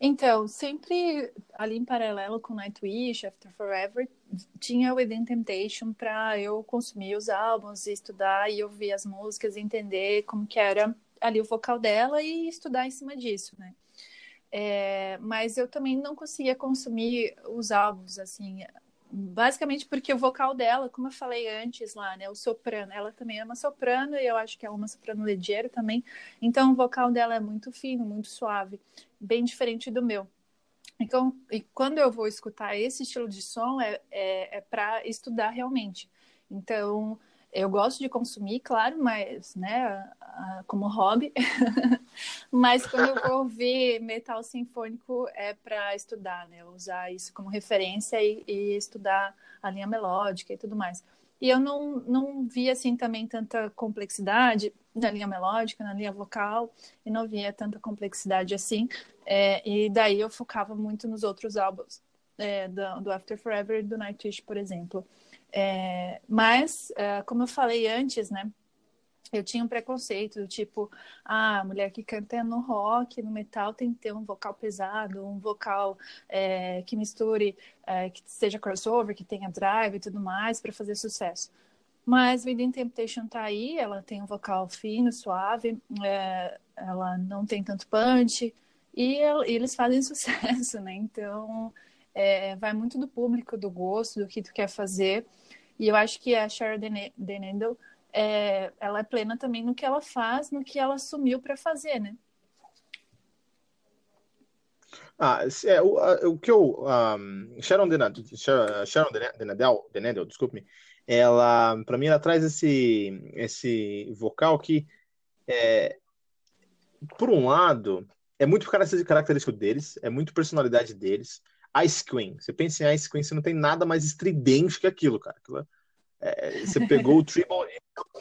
Então, sempre ali em paralelo com Nightwish, After Forever, tinha o Within Temptation para eu consumir os álbuns, estudar e ouvir as músicas, entender como que era ali o vocal dela e estudar em cima disso, né? É, mas eu também não conseguia consumir os álbuns, assim, basicamente porque o vocal dela, como eu falei antes lá, né, o soprano, ela também é uma soprano e eu acho que é uma soprano ligeira também, então o vocal dela é muito fino, muito suave, bem diferente do meu. Então, e quando eu vou escutar esse estilo de som é, é, é para estudar realmente. Então, eu gosto de consumir, claro, mas, né, como hobby. mas quando eu vou ouvir metal sinfônico é para estudar, né? Usar isso como referência e, e, estudar a linha melódica e tudo mais. E eu não, não vi, assim, também tanta complexidade na linha melódica, na linha vocal, e não via tanta complexidade assim. É, e daí eu focava muito nos outros álbuns, é, do, do After Forever e do Nightwish, por exemplo. É, mas, é, como eu falei antes, né? Eu tinha um preconceito do tipo, ah, a mulher que canta no rock, no metal, tem que ter um vocal pesado, um vocal é, que misture, é, que seja crossover, que tenha drive e tudo mais para fazer sucesso. Mas Within Temptation tá aí, ela tem um vocal fino, suave, é, ela não tem tanto punch, e, e eles fazem sucesso, né? Então, é, vai muito do público, do gosto, do que tu quer fazer. E eu acho que a Sharon Denendel, é, ela é plena também no que ela faz, no que ela assumiu para fazer, né? Ah, é, o, o que eu. Um, Sharon Denadel, Sharon Denadel, Denadel desculpe-me, ela, para mim, ela traz esse, esse vocal que, é, por um lado, é muito característico deles, é muito personalidade deles, Ice Queen. Você pensa em Ice Queen, você não tem nada mais estridente que aquilo, cara. Aquilo, É, você pegou o Tribal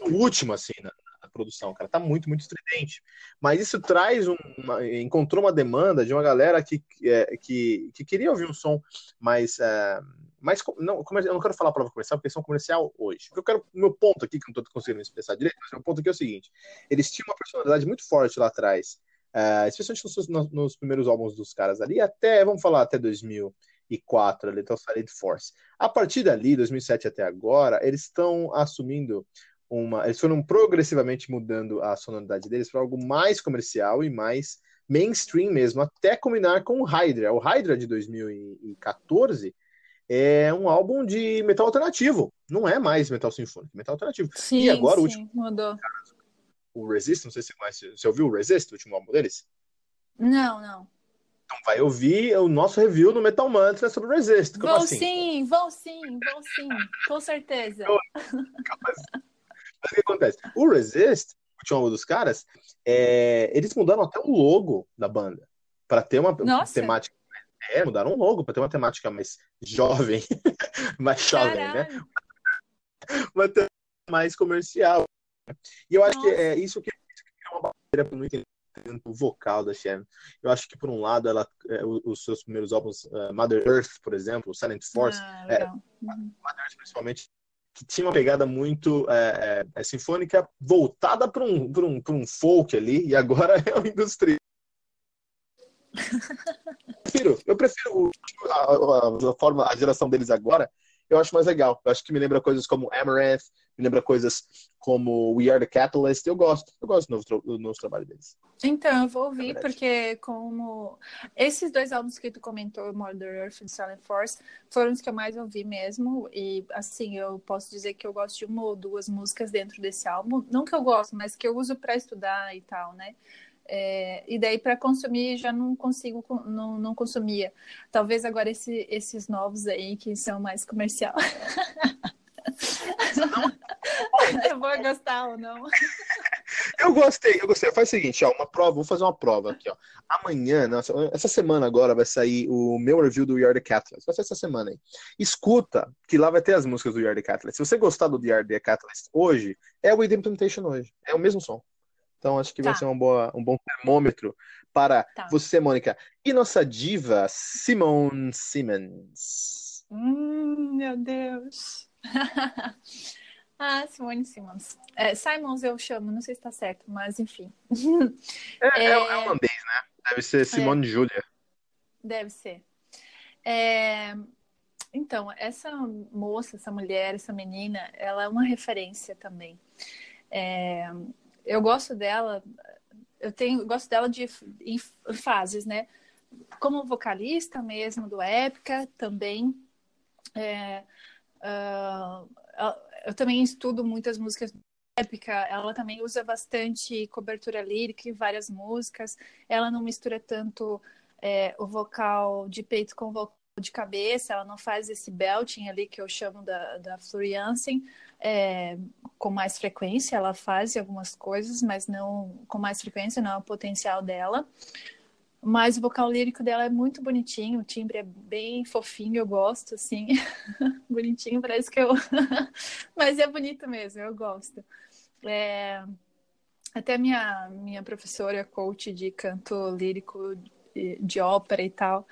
no último, assim, na, na, produção, cara. Tá muito, muito estridente. Mas isso traz uma. Encontrou uma demanda de uma galera que, é, que, que queria ouvir um som mais. É, mais não, eu não quero falar prova comercial, porque são comercial hoje. Eu quero. Meu ponto aqui, que não estou conseguindo expressar direito, mas meu ponto aqui é o seguinte: eles tinham uma personalidade muito forte lá atrás. Uh, especialmente nos, nos, primeiros álbuns dos caras ali, até, vamos falar, até 2004, ali, então Solid Force. A partir dali, 2007 até agora, eles estão assumindo uma. Eles foram progressivamente mudando a sonoridade deles para algo mais comercial e mais mainstream mesmo, até combinar com o Hydra. O Hydra de 2014 é um álbum de metal alternativo, não é mais metal sinfônico, é metal alternativo. Sim, e agora sim, o último. Mudou o Resist, não sei se você conhece, você ouviu o Resist, o último álbum deles? Não, não. Então vai ouvir o nosso review no Metal Mantra sobre o Resist. Vão assim? sim, vão sim, vão sim, com certeza. Mas o que acontece? O Resist, o último álbum dos caras, é... eles mudaram até o logo da banda para ter uma Nossa. temática é, mudaram o logo para ter uma temática mais jovem, mais jovem, né? Uma temática mais comercial. E eu acho Nossa. que é isso que é uma barreira para não entender o vocal da Sharon. Eu acho que, por um lado, ela, é, os seus primeiros álbuns, uh, Mother Earth, por exemplo, Silent Force, ah, é, uhum. Mother Earth, principalmente, que tinha uma pegada muito é, é, sinfônica voltada para um, um, um folk ali, e agora é uma indústria. eu prefiro, eu prefiro a, a, a, forma, a geração deles agora, eu acho mais legal. Eu acho que me lembra coisas como Amaranth, me lembra coisas como We Are the Catalyst. Eu gosto, eu gosto do novo, do novo trabalho deles. Então, eu vou ouvir, é porque como esses dois álbuns que tu comentou, Mother Earth e Silent Force, foram os que eu mais ouvi mesmo. E assim, eu posso dizer que eu gosto de uma ou duas músicas dentro desse álbum. Não que eu gosto, mas que eu uso para estudar e tal, né? É, e daí para consumir já não consigo, não, não consumia. Talvez agora esse, esses novos aí que são mais comercial. eu vou gostar ou não? Eu gostei, eu gostei. Faz o seguinte, ó, uma prova, vou fazer uma prova aqui, ó. Amanhã, nossa, essa semana agora vai sair o meu review do We Are the Catalyst. Vai ser essa semana aí. Escuta, que lá vai ter as músicas do We Are the Catalyst. Se você gostar do We Are the Catalyst hoje, é o With Implementation hoje. É o mesmo som. Então acho que tá. vai ser uma boa, um bom termômetro para tá. você, Mônica. E nossa diva, Simone Simmons. Hum, meu Deus. ah, Simone Simmons. É, Simons eu chamo, não sei se está certo, mas enfim. É, é, é, é holandês, né? Deve ser Simone é, Julia. Deve ser. É, então, essa moça, essa mulher, essa menina, ela é uma referência também. É, eu gosto dela, eu tenho, gosto dela de em fases, né? Como vocalista mesmo do Épica também. É, uh, eu também estudo muitas músicas épica, ela também usa bastante cobertura lírica em várias músicas. Ela não mistura tanto é, o vocal de peito com vocal de cabeça, ela não faz esse belting ali que eu chamo da, da Floriansen é, com mais frequência, ela faz algumas coisas, mas não com mais frequência, não é o potencial dela. Mas o vocal lírico dela é muito bonitinho, o timbre é bem fofinho, eu gosto, assim. bonitinho, parece que eu. Mas é bonito mesmo, eu gosto. É... Até minha, minha professora, coach de canto lírico de, de ópera e tal,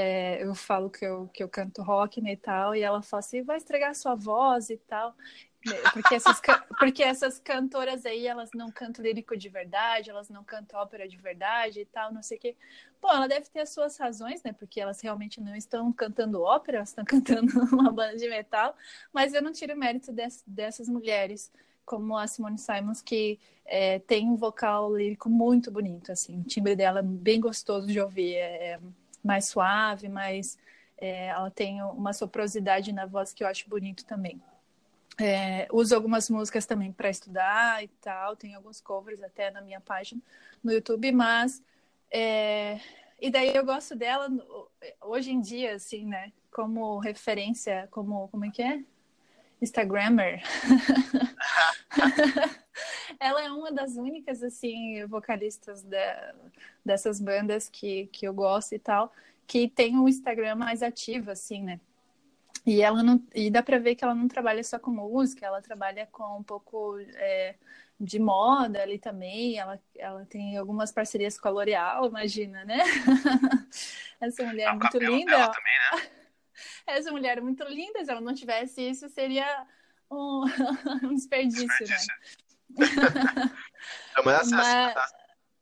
é, eu falo que eu, que eu canto rock né, e tal, e ela fala assim, vai estragar sua voz e tal. Porque essas, porque essas cantoras aí, elas não cantam lírico de verdade, elas não cantam ópera de verdade e tal, não sei o quê. Bom, ela deve ter as suas razões, né? Porque elas realmente não estão cantando ópera, elas estão cantando uma banda de metal, mas eu não tiro mérito dessas, dessas mulheres, como a Simone Simons, que é, tem um vocal lírico muito bonito, assim, o timbre dela é bem gostoso de ouvir, é, é mais suave, mais. É, ela tem uma soprosidade na voz que eu acho bonito também. É, uso algumas músicas também para estudar e tal, tem alguns covers até na minha página no YouTube, mas é, e daí eu gosto dela hoje em dia, assim, né? Como referência, como como é que é? Instagrammer. ela é uma das únicas assim vocalistas de, dessas bandas que, que eu gosto e tal, que tem um Instagram mais ativo, assim, né? E ela não, e dá para ver que ela não trabalha só com música, ela trabalha com um pouco é, de moda ali também. Ela, ela tem algumas parcerias com a L'Oréal, imagina, né? Essa mulher é muito linda. Também, né? Essa mulher é muito linda. Se ela não tivesse isso, seria um, um desperdício, né? desperdício. né? não, mas, mas...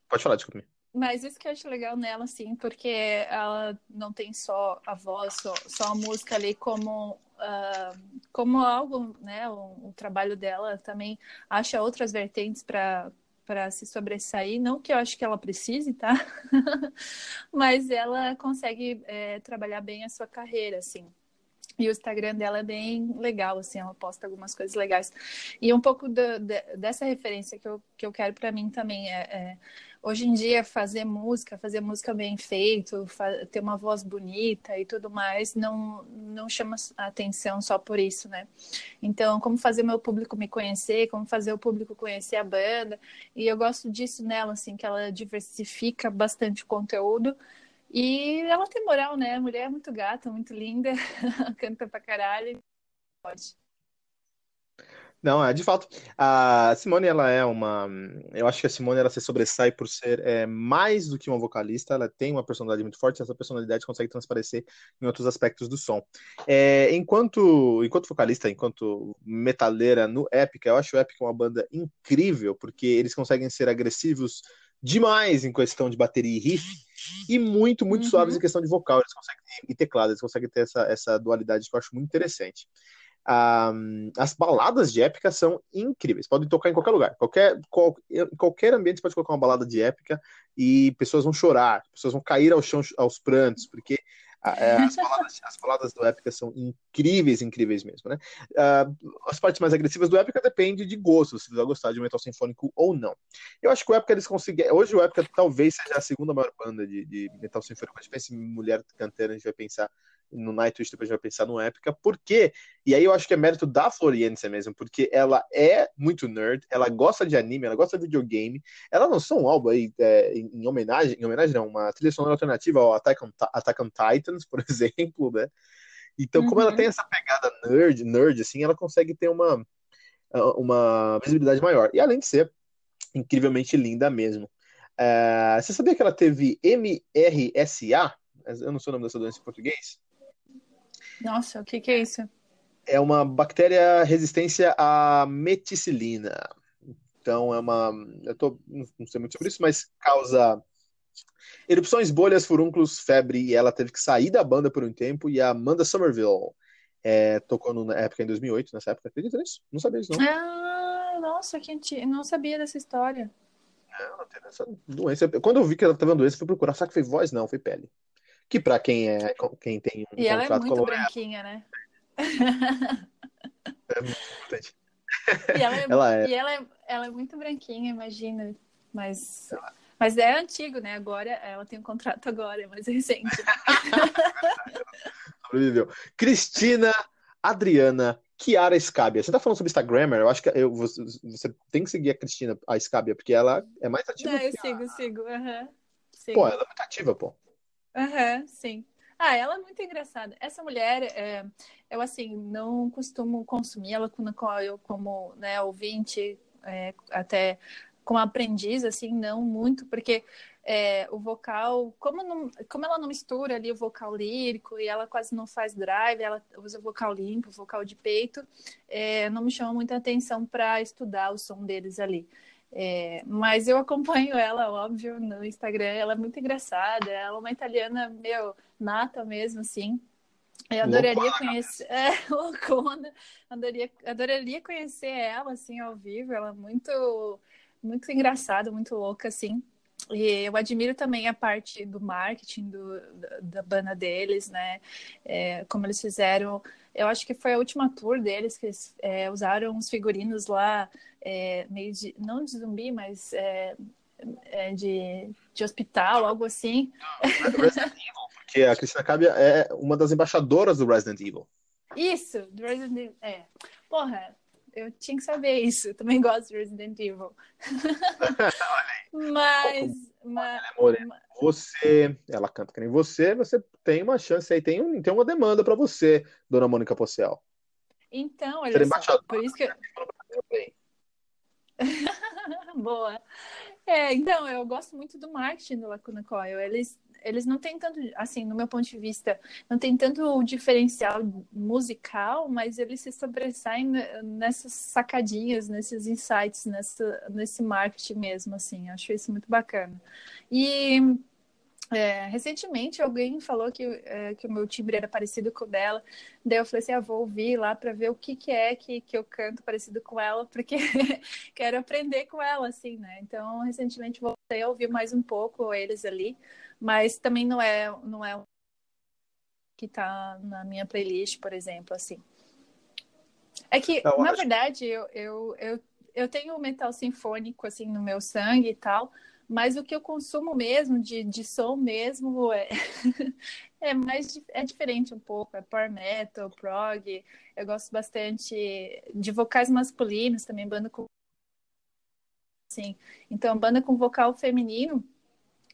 Pode falar, desculpa. Mas isso que eu acho legal nela, assim, porque ela não tem só a voz, só, só a música ali como, uh, como algo, né? O, o, trabalho dela também acha outras vertentes para para se sobressair, não que eu acho que ela precise, tá? Mas ela consegue é, trabalhar bem a sua carreira, assim. E o Instagram dela é bem legal, assim, ela posta algumas coisas legais. E um pouco do, de, dessa referência que eu, que eu quero para mim também é, é hoje em dia fazer música, fazer música bem feito, ter uma voz bonita e tudo mais, não não chama atenção só por isso, né? Então, como fazer meu público me conhecer, como fazer o público conhecer a banda, e eu gosto disso nela, assim, que ela diversifica bastante o conteúdo. E ela tem moral, né? A mulher é muito gata, muito linda, canta pra caralho. Pode. Não, é de fato. A Simone, ela é uma. Eu acho que a Simone ela se sobressai por ser é, mais do que uma vocalista. Ela tem uma personalidade muito forte. Essa personalidade consegue transparecer em outros aspectos do som. É, enquanto, enquanto vocalista, enquanto metaleira no Epica, eu acho o Epica uma banda incrível porque eles conseguem ser agressivos demais em questão de bateria e riff e muito, muito uhum. suaves em questão de vocal. Eles conseguem e teclado. Eles conseguem ter essa, essa dualidade que eu acho muito interessante. Um, as baladas de épica são incríveis, podem tocar em qualquer lugar, qualquer, qual, em qualquer ambiente você pode colocar uma balada de épica e pessoas vão chorar, pessoas vão cair ao chão aos prantos, porque as, baladas, as baladas do Épica são incríveis, incríveis mesmo, né? Uh, as partes mais agressivas do Épica depende de gosto, se você vai gostar de metal sinfônico ou não. Eu acho que o Épica eles conseguem. Hoje o Épica talvez seja a segunda maior banda de, de metal sinfônico. A gente pensa em mulher cantando, a gente vai pensar no Nightwish, depois vai pensar no Épica, porque, e aí eu acho que é mérito da Floriense mesmo, porque ela é muito nerd, ela gosta de anime, ela gosta de videogame, ela lançou um álbum aí é, em, em, homenagem, em homenagem não, uma trilha sonora alternativa ao Attack on, Attack on Titans, por exemplo, né? Então, como ela uhum. tem essa pegada nerd, nerd, assim, ela consegue ter uma, uma visibilidade maior. E além de ser incrivelmente linda mesmo. Uh, você sabia que ela teve MRSA? Eu não sei o nome dessa doença em português. Nossa, o que, que é isso? É uma bactéria resistência à meticilina. Então é uma. Eu tô, não sei muito sobre isso, mas causa erupções, bolhas, furúnculos, febre, e ela teve que sair da banda por um tempo. E a Amanda Somerville é, tocou na época em 2008, nessa época. Acredita nisso? Não sabia isso, não. Ah, nossa, que antigo. Não sabia dessa história. Não, não tem essa doença. Quando eu vi que ela tava doença, fui procurar. Só que foi voz? Não, foi pele que para quem é quem tem um e ela é muito branquinha, né? É muito importante. E ela é, ela é... E ela é, ela é muito branquinha, imagina. Mas, mas é antigo, né? Agora ela tem um contrato agora, é mais recente. Sobreviveu. Cristina Adriana Kiara Scabia. Você tá falando sobre Instagrammer? Eu acho que eu, você, você, tem que seguir a Cristina, a Scabia, porque ela é mais ativa. Não, eu sigo, a... sigo, uhum. sigo. Pô, ela é muito ativa, pô. Aham, sim. Ah, ela é muito engraçada. Essa mulher, é, eu assim, não costumo consumir ela com eu como né, ouvinte, é, até como aprendiz, assim, não muito, porque é, o vocal, como, não, como ela não mistura ali o vocal lírico e ela quase não faz drive, ela usa vocal limpo, vocal de peito, é, não me chama muita atenção para estudar o som deles ali. É, mas eu acompanho ela, óbvio, no Instagram. Ela é muito engraçada. Ela é uma italiana, meu, nata mesmo, assim. Eu adoraria loucona. conhecer. É, loucona. Adoraria, adoraria conhecer ela, assim, ao vivo. Ela é muito, muito engraçada, muito louca, assim. E eu admiro também a parte do marketing do, da, da banda deles, né? É, como eles fizeram. Eu acho que foi a última tour deles que eles é, usaram uns figurinos lá, é, meio de. não de zumbi, mas é, é, de, de hospital, algo assim. Resident Evil, porque a Cristina Cabia é uma das embaixadoras do Resident Evil. Isso, do Resident Evil. É. Porra, eu tinha que saber isso. Eu também gosto de Resident Evil. mas, mas, você, ela canta que nem você, você tem uma chance aí, tem, um, tem uma demanda para você, dona Mônica Pocel. Então, olha só, por isso que eu... Boa. É, então, eu gosto muito do marketing do Lacuna Coil. Eles eles não têm tanto, assim, no meu ponto de vista, não tem tanto diferencial musical, mas eles se sobressaem nessas sacadinhas, nesses insights, nessa, nesse marketing mesmo, assim. Acho isso muito bacana. E é, recentemente alguém falou que, é, que o meu timbre era parecido com o dela, daí eu falei assim, ah, vou ouvir lá para ver o que, que é que, que eu canto parecido com ela, porque quero aprender com ela, assim, né? Então, recentemente voltei a ouvir mais um pouco eles ali, mas também não é não é que está na minha playlist, por exemplo, assim. É que, eu na acho... verdade, eu, eu, eu, eu tenho metal sinfônico, assim, no meu sangue e tal, mas o que eu consumo mesmo, de, de som mesmo, é, é mais é diferente um pouco. É power metal, prog. Eu gosto bastante de vocais masculinos, também banda com. Sim. Então, banda com vocal feminino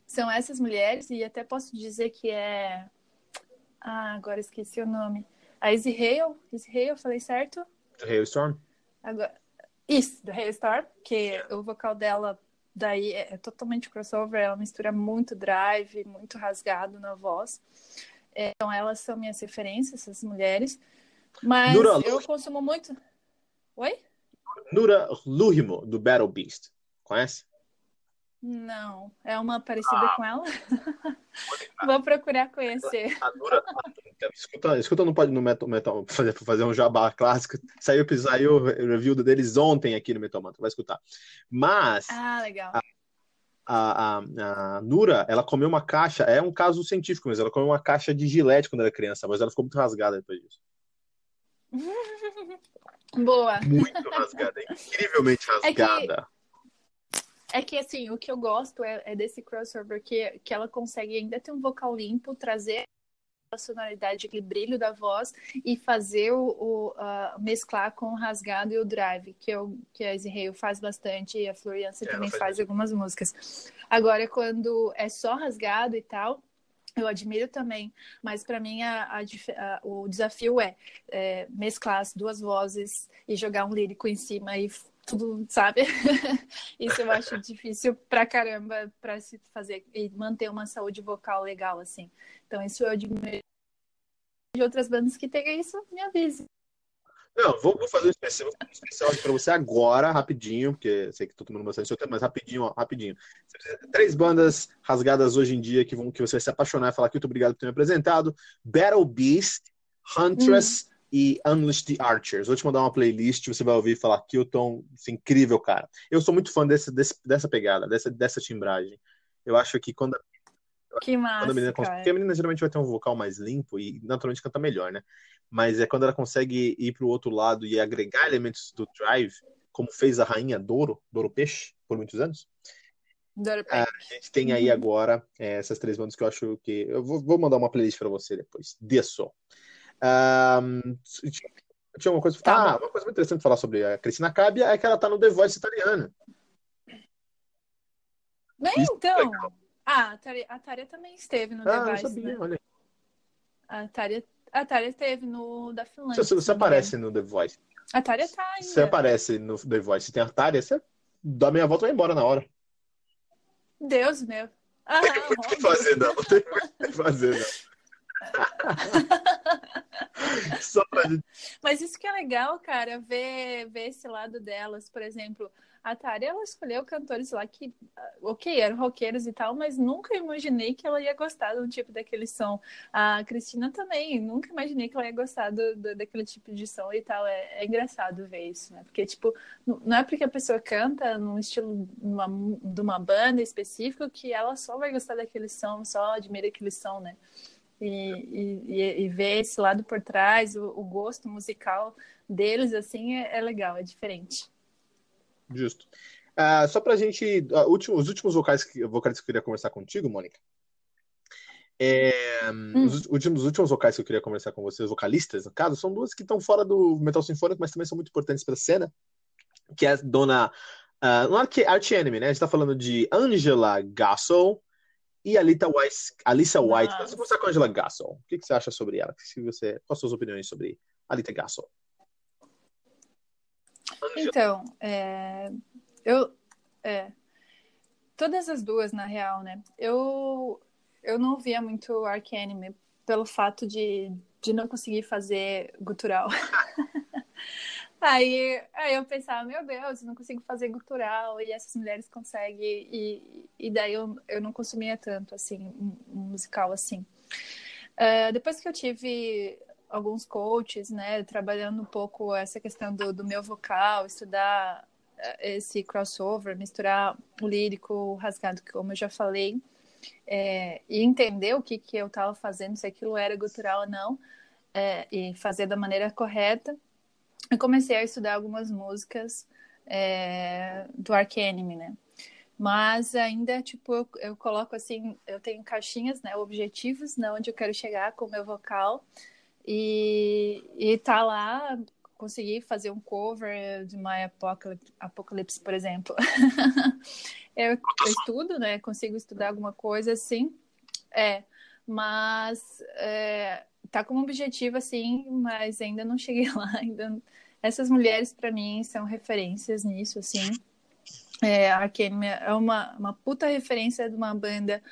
são essas mulheres, e até posso dizer que é. Ah, agora esqueci o nome. A. Izzy Hale, falei certo? Do Hailstorm? Agora... Isso, do Hailstorm, que o vocal dela daí é, é totalmente crossover, ela mistura muito drive, muito rasgado na voz. É, então elas são minhas referências, essas mulheres. Mas Nura eu consumo muito. Oi? Nura Luhimo, do Battle Beast. Conhece? Não, é uma parecida ah. com ela? Vou procurar conhecer. A Nura, escuta, escuta no, no Metal, Metal fazer, fazer um jabá clássico. Saiu, saiu o review deles ontem aqui no Metal Mantra, vai escutar. Mas. Ah, legal. A, a, a, a, Nura, ela comeu uma caixa, é um caso científico mas ela comeu uma caixa de gilete quando era criança, mas ela ficou muito rasgada depois disso. Boa. Muito rasgada, incrivelmente rasgada. É que é que, assim, o que eu gosto é, é desse crossover que, que ela consegue ainda ter um vocal limpo, trazer a sonoridade, aquele brilho da voz e fazer o, o uh, mesclar com o rasgado e o drive, que, eu, que a Israel faz bastante e a Floriança é, também faz, faz algumas músicas. Agora, quando é só rasgado e tal, eu admiro também, mas para mim a, a, a, o desafio é, é, mesclar as duas vozes e jogar um lírico em cima e tudo, sabe? Isso eu acho difícil pra caramba para se fazer e manter uma saúde vocal legal, assim. Então, isso eu admiro de outras bandas que tenham isso, me avise. Não, vou, vou fazer um especial, um especial para você agora, rapidinho, porque sei que estou tomando bastante seu tempo, mas rapidinho, ó, rapidinho. Três bandas rasgadas hoje em dia que vão que você vai se apaixonar e falar que muito obrigado por ter me apresentado: Battle Beast, Huntress. Hum e Unleash the Archers. Vou te mandar uma playlist, você vai ouvir falar Kilton, é incrível, cara. Eu sou muito fã desse, desse, dessa pegada, dessa, dessa timbragem. Eu acho que quando a, que massa, quando a menina consegue, porque a menina geralmente vai ter um vocal mais limpo e naturalmente canta melhor, né? Mas é quando ela consegue ir para o outro lado e agregar elementos do drive, como fez a rainha Douro, Douro Peixe, por muitos anos. A gente tem aí uhum. agora é, essas três bandas que eu acho que. Eu vou, vou mandar uma playlist para você depois. Disso. Um, tinha uma coisa. Tá ah, uma coisa muito interessante falar sobre a Cristina Cabia é que ela tá no The Voice italiano. Bem, então. Ah, a Tária, também esteve no ah, The Voice. Sabia, né? olha. A Tária, a Tária esteve no da Finlândia. Você, você aparece no The Voice. A Tária tá ainda. Você aparece no The Voice. Se tem a Tária, você dá meia volta e vai embora na hora. Deus meu. Ah, tem muito o que fazer, não. Não tem muito o que fazer, não. Só pra. Mas isso que é legal, cara, ver, ver esse lado delas. Por exemplo, a Tari, ela escolheu cantores lá que, ah, ok, eram roqueiros e tal, mas nunca imaginei que ela ia gostar um tipo daquele som. A Cristina também, nunca imaginei que ela ia gostar do, do daquele tipo de som e tal. É, é, engraçado ver isso, né? Porque, tipo, não é porque a pessoa canta num estilo de uma banda específico que ela só vai gostar daquele som, só admira aquele som, né? E, e, e, ver esse lado por trás, o, o gosto musical deles, assim, é, é, legal, é diferente. Justo. Uh, só pra gente, uh, último, os últimos vocais que, vocais que eu queria conversar contigo, Mônica, É, hum. os, últimos, os últimos vocais que eu queria conversar com vocês, vocalistas, no caso, são duas que estão fora do metal sinfônico, mas também são muito importantes para a cena, que é a dona. Uh, não é que Art Enemy, né? A gente tá falando de Angela Gassel e Alita Weiss, Alissa White. Vamos começar com a Angela Gassel. O que, que, você acha sobre ela? Se você, quais suas opiniões sobre Alita Gassel? Então, é, eu. É, todas as duas, na real, né? Eu, eu não via muito Ark Anime pelo fato de, de não conseguir fazer gutural. aí, aí eu pensava, meu Deus, eu não consigo fazer gutural e essas mulheres conseguem. E, e daí eu, eu não consumia tanto, assim, um, musical assim. Uh, depois que eu tive alguns coaches, né, trabalhando um pouco essa questão do, do meu vocal, estudar eh, esse crossover, misturar o lírico, o rasgado, como eu já falei, é, e entender o que, que eu estava fazendo, se aquilo era gutural ou não, é, e fazer da maneira correta. Eu comecei a estudar algumas músicas é, do Ark Enemy, né? Mas ainda, tipo, eu, eu, coloco assim, eu tenho caixinhas, né, objetivos, né, onde eu quero chegar com o meu vocal, e, e tá lá, consegui fazer um cover de My Apocalypse, por exemplo. eu, eu, estudo, né? Consigo estudar alguma coisa assim. É, mas é, tá como objetivo assim, mas ainda não cheguei lá. Ainda... Essas mulheres, para mim, são referências nisso, assim. É, Arcane é uma, uma puta referência de uma banda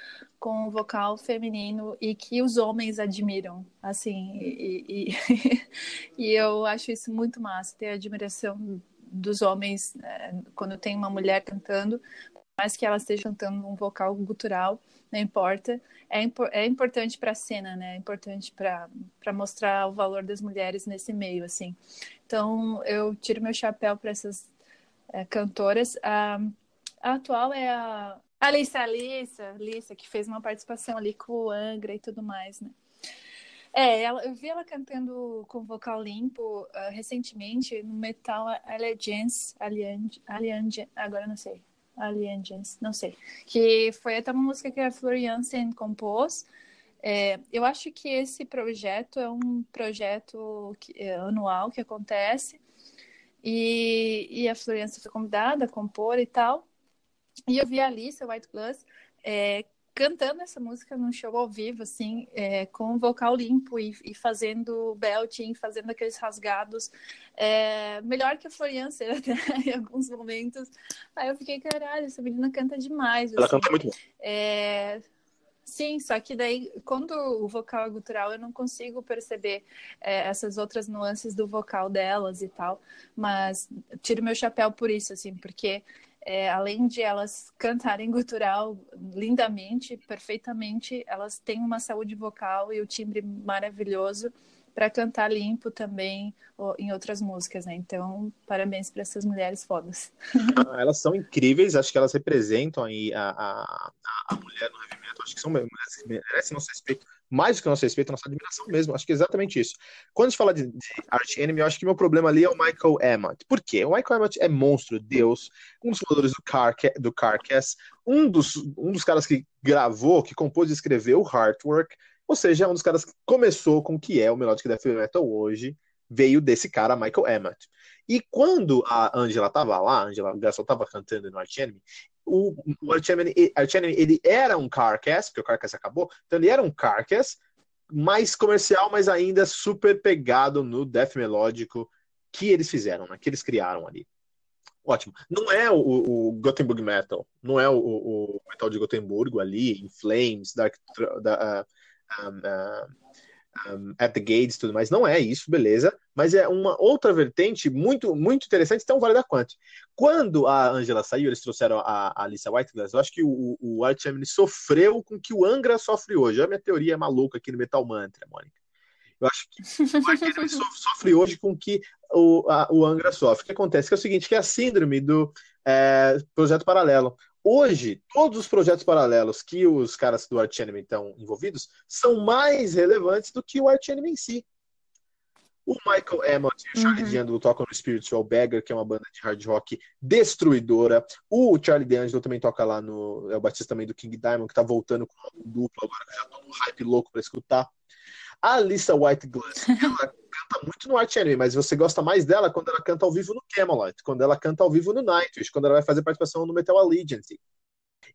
com vocal feminino e que os homens admiram, assim, e, e, e eu acho isso muito massa, ter a admiração dos homens é, quando tem uma mulher cantando, mais que ela esteja cantando um vocal gutural, não importa, é, é importante para a cena, né? É importante para mostrar o valor das mulheres nesse meio, assim. Então, eu tiro meu chapéu para essas é, cantoras. A, a atual é a Alissa, Alissa, Alissa, que fez uma participação ali com o Angra e tudo mais, né? É, ela, eu vi ela cantando com vocal limpo uh, recentemente no Metal Allegiance, Alliance, agora não sei, Alliance, não sei, que foi até uma música que a Floriansen compôs. É, eu acho que esse projeto é um projeto que, é, anual que acontece e, e a Floriansen foi convidada a compor e tal. E eu vi a Alice, White Plus, é, cantando essa música num show ao vivo, assim, é, com o vocal limpo e, e, fazendo belting, fazendo aqueles rasgados, é, melhor que a Floriança até em alguns momentos. Aí eu fiquei, caralho, essa menina canta demais. Ela assim. canta muito bem. É, sim, só que daí, quando o vocal é gutural, eu não consigo perceber é, essas outras nuances do vocal delas e tal, mas tiro meu chapéu por isso, assim, porque é, além de elas cantarem gutural lindamente, perfeitamente, elas têm uma saúde vocal e o timbre maravilhoso para cantar limpo também em outras músicas, né? Então, parabéns para essas mulheres fodas. Ah, elas são incríveis, acho que elas representam aí a, a, a mulher no heavy acho que são merecem nosso respeito mais do que nosso respeito, nossa admiração mesmo. Acho que é exatamente isso. Quando a gente fala de, de Art Enemy, eu acho que meu problema ali é o Michael Emmott. Por quê? O Michael Emmott é monstro, Deus, um dos fundadores do, Car do Carcass, um dos, um dos caras que gravou, que compôs e escreveu Heartwork, ou seja, é um dos caras que começou com o que é o Melodic Death Metal hoje, veio desse cara, Michael Emmott. E quando a Angela tava lá, a Angela Gassel tava cantando no Arch Enemy, o, o Arch Enemy, ele era um Carcass, porque o Carcass acabou, então ele era um Carcass mais comercial, mas ainda super pegado no death melódico que eles fizeram, né, que eles criaram ali. Ótimo. Não é o, o Gothenburg Metal, não é o, o, metal de Gotemburgo ali, em Flames, Dark, da, uh, uh, um, at the Gates e tudo mais. Não é isso, beleza. Mas é uma outra vertente muito, muito interessante, então vale da quanto. Quando a Angela saiu, eles trouxeram a, a Alicia Whiteglass, eu acho que o, o Art Emily sofreu com o que o Angra sofre hoje. É a minha teoria maluca aqui no Metal Mantra, Mônica. Eu acho que o Art Emily sofre hoje com o que o, a, o Angra sofre. O que acontece? Que é o seguinte, que é a síndrome do é, projeto paralelo. Hoje, todos os projetos paralelos que os caras do Arch Enemy estão envolvidos são mais relevantes do que o Arch Enemy em si. O Michael Amott e o Charlie Uhum. D'Angelo tocam no Spiritual Beggar, que é uma banda de hard rock destruidora. O Charlie D'Angelo também toca lá no. É o batista também do King Diamond, que tá voltando com um duplo agora, que eu já tô num hype louco pra escutar. A Lisa White Glass, ela no Art Enemy, mas você gosta mais dela quando ela canta ao vivo no Camelot, quando ela canta ao vivo no Nightwish, quando ela vai fazer participação no Metal Allegiance.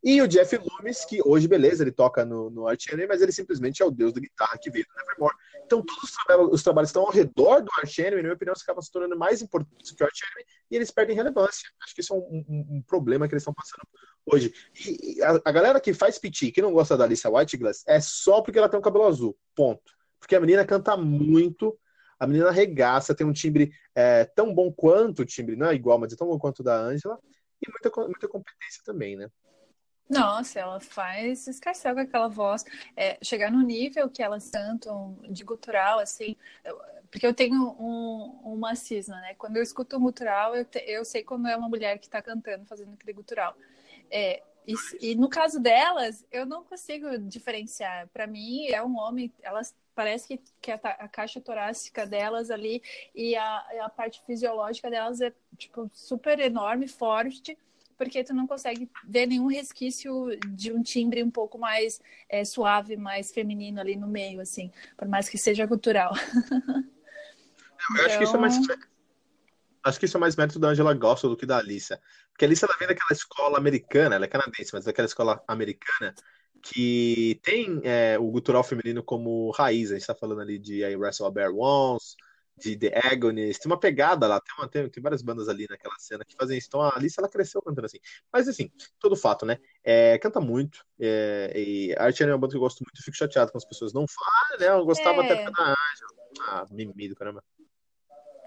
E o Jeff Loomis, que hoje, beleza, ele toca no, no Art Enemy, mas ele simplesmente é o deus da guitarra que veio do Nevermore. Então, todos os trabalhos, os trabalhos estão ao redor do Art Enemy, na minha opinião, acabam se tornando mais importantes que o Art Enemy e eles perdem relevância. Acho que isso é um, um- um problema que eles estão passando hoje. E, e a, a galera que faz piti, que não gosta da Alicia Whiteglass, é só porque ela tem um cabelo azul. Ponto. Porque a menina canta muito, a menina arregaça, tem um timbre é, tão bom quanto o timbre, não é igual, mas é tão bom quanto o da Angela, e muita, muita competência também, né? Nossa, ela faz escarcel com aquela voz. É, chegar no nível que elas cantam de gutural, assim. eu- porque eu tenho um, uma cisma, né? Quando eu escuto um gutural, eu, te- eu sei quando é uma mulher que está cantando, fazendo aquele gutural. É, e, e no caso delas, eu não consigo diferenciar. Para mim, é um homem. Elas parece que, que a, a caixa torácica delas ali e a, a parte fisiológica delas é tipo super enorme, forte porque tu não consegue ver nenhum resquício de um timbre um pouco mais é, suave, mais feminino ali no meio, assim, por mais que seja cultural. Eu acho que isso é mais. Então- Acho que isso é mais mérito da Angela Gospel do que da Alissa. Porque a Alissa ela vem daquela escola americana, ela é canadense, mas daquela escola americana que tem é, o gutural feminino como raiz. A gente tá falando ali de I Wrestle a Bear Once, de The Agonist, tem uma pegada lá, tem, uma, tem, tem várias bandas ali naquela cena que fazem isso. Então a Alissa ela cresceu cantando assim. Mas assim, todo fato, né? É, canta muito. É, e a Art é uma banda que eu gosto muito, eu fico chateado com as pessoas não falam, né? Eu gostava É. até da Angela. Ah, mimimi do caramba.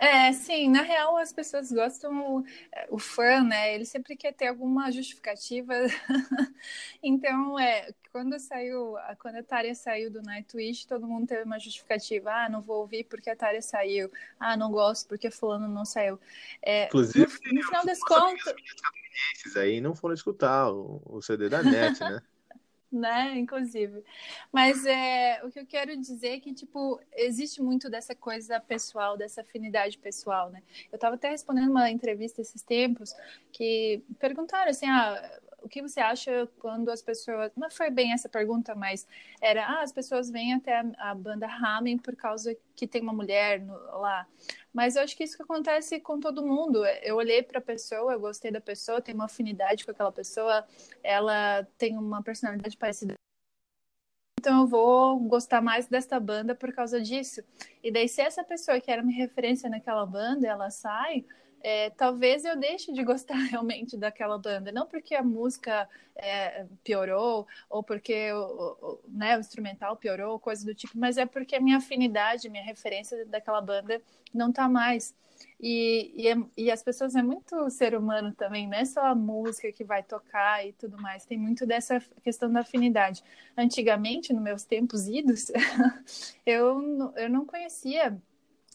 É, sim, na real as pessoas gostam, o fã, né? Ele sempre quer ter alguma justificativa. Então, é, quando saiu, quando a Tária saiu do Nightwish, todo mundo teve uma justificativa. Ah, não vou ouvir porque a Tária saiu. Ah, não gosto porque fulano não saiu. É, Inclusive, no, no final das contas, aí não foram escutar o, o CD da NET, né? né? Inclusive. Mas é, o que eu quero dizer é que, tipo, existe muito dessa coisa pessoal, dessa afinidade pessoal, né? Eu estava até respondendo uma entrevista esses tempos que perguntaram assim, ah, o que você acha quando as pessoas. Não foi bem essa pergunta, mas era, ah, as pessoas vêm até a, a banda Ramen por causa que tem uma mulher no, lá. Mas eu acho que isso que acontece com todo mundo. Eu olhei para a pessoa, eu gostei da pessoa, tenho uma afinidade com aquela pessoa, ela tem uma personalidade parecida. Então eu vou gostar mais desta banda por causa disso. E daí, se essa pessoa que era minha referência naquela banda, ela sai, é, talvez eu deixe de gostar realmente daquela banda. Não porque a música é, piorou, ou porque o, o, né, o instrumental piorou, coisa do tipo, mas é porque a minha afinidade, minha referência daquela banda não tá mais. E, e, é, e, as pessoas é muito ser humano também, não é só a música que vai tocar e tudo mais, tem muito dessa questão da afinidade. Antigamente, nos meus tempos idos, eu, eu não conhecia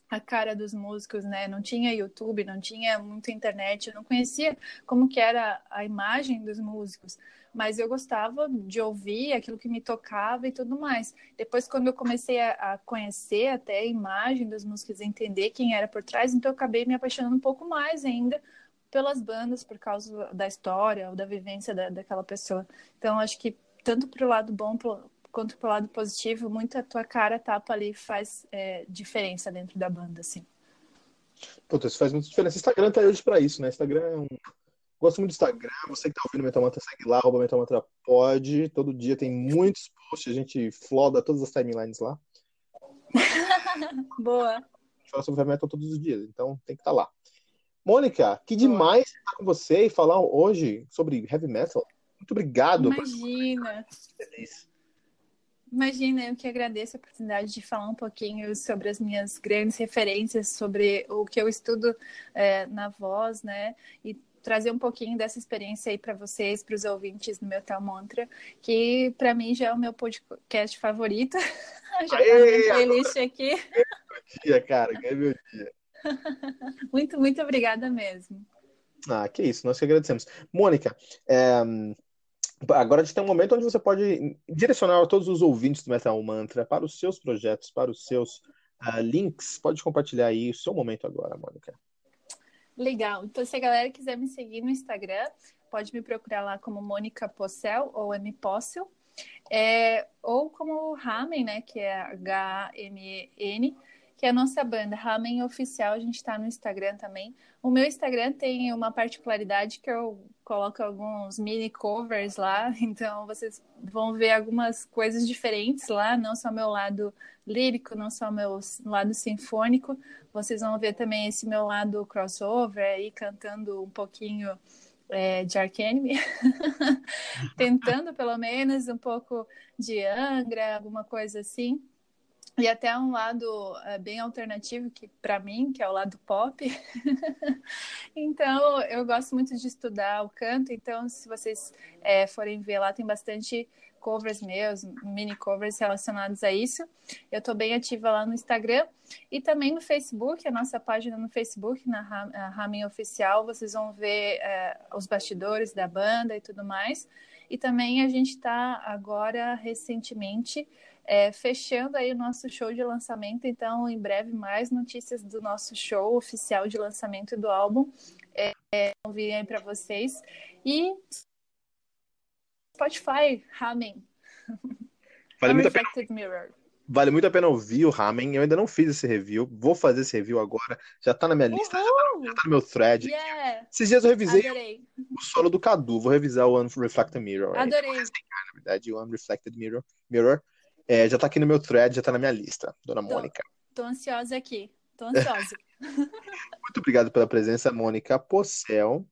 a cara dos músicos, né? Não tinha YouTube, não tinha muita internet, eu não conhecia como que era a imagem dos músicos, mas eu gostava de ouvir aquilo que me tocava e tudo mais. Depois, quando eu comecei a, conhecer até a imagem dos músicos, entender quem era por trás, então eu acabei me apaixonando um pouco mais ainda pelas bandas por causa da história ou da vivência da, daquela pessoa. Então, acho que tanto pro lado bom quanto pro lado positivo, muito a tua cara tapa ali faz é, diferença dentro da banda, assim. Puta, isso faz muita diferença. Instagram tá hoje pra isso, né? Instagram é um. Gosto muito do Instagram. Você que tá ouvindo Metal Mantra, segue lá, arroba Metal Mantra pode. Todo dia tem muitos posts, a gente floda todas as timelines lá. Boa. A gente fala sobre heavy metal todos os dias, então tem que estar tá lá. Mônica, que demais estar com você e falar hoje sobre heavy metal. Muito obrigado. Imagina. Imagina, eu que agradeço a oportunidade de falar um pouquinho sobre as minhas grandes referências, sobre o que eu estudo é, na voz, né? E trazer um pouquinho dessa experiência aí para vocês, para os ouvintes do meu Tal Mantra, que para mim já é o meu podcast favorito. já tá na minha playlist aqui. Meu dia, cara, ganhei meu dia. muito, muito obrigada mesmo. Ah, que isso, nós que agradecemos. Mônica, é, agora a gente tem um momento onde você pode direcionar todos os ouvintes do Metal Mantra para os seus projetos, para os seus uh, links. Pode compartilhar aí o seu momento agora, Mônica. Legal. Então, se a galera quiser me seguir no Instagram, pode me procurar lá como Mônica Possel ou M Possel. É, ou como Ramen, né, que é H-M-E-N, que é a nossa banda Ramen Oficial, a gente está no Instagram também. O meu Instagram tem uma particularidade que eu coloco alguns mini covers lá, então vocês vão ver algumas coisas diferentes lá, não só meu lado lírico, não só meu lado sinfônico, vocês vão ver também esse meu lado crossover aí cantando um pouquinho é, de Arcanime, tentando pelo menos um pouco de Angra, alguma coisa assim. E até um lado é, bem alternativo que para mim, que é o lado pop. então, eu gosto muito de estudar o canto. Então, se vocês é, forem ver lá, tem bastante covers meus, mini covers relacionados a isso. Eu estou bem ativa lá no Instagram e também no Facebook, a nossa página no Facebook, na Ramin Oficial, vocês vão ver é, os bastidores da banda e tudo mais. E também a gente está agora, recentemente, é, fechando aí o nosso show de lançamento, então em breve mais notícias do nosso show oficial de lançamento do álbum. É, é, vir aí para vocês. E Spotify, Ramen. Vale muito, a pena, Mirror. vale muito a pena ouvir o Ramen. Eu ainda não fiz esse review. Vou fazer esse review agora. Já tá na minha lista, já tá, já tá, no meu thread. Yeah. Esses dias eu revisei Adorei. o solo do Cadu. Vou revisar o Unreflected Mirror. Adorei. na verdade, o Unreflected Mirror. Mirror. É, já tá aqui no meu thread, já tá na minha lista, dona tô, Mônica. Tô ansiosa aqui. Tô ansiosa. muito obrigado pela presença, Mônica Possel.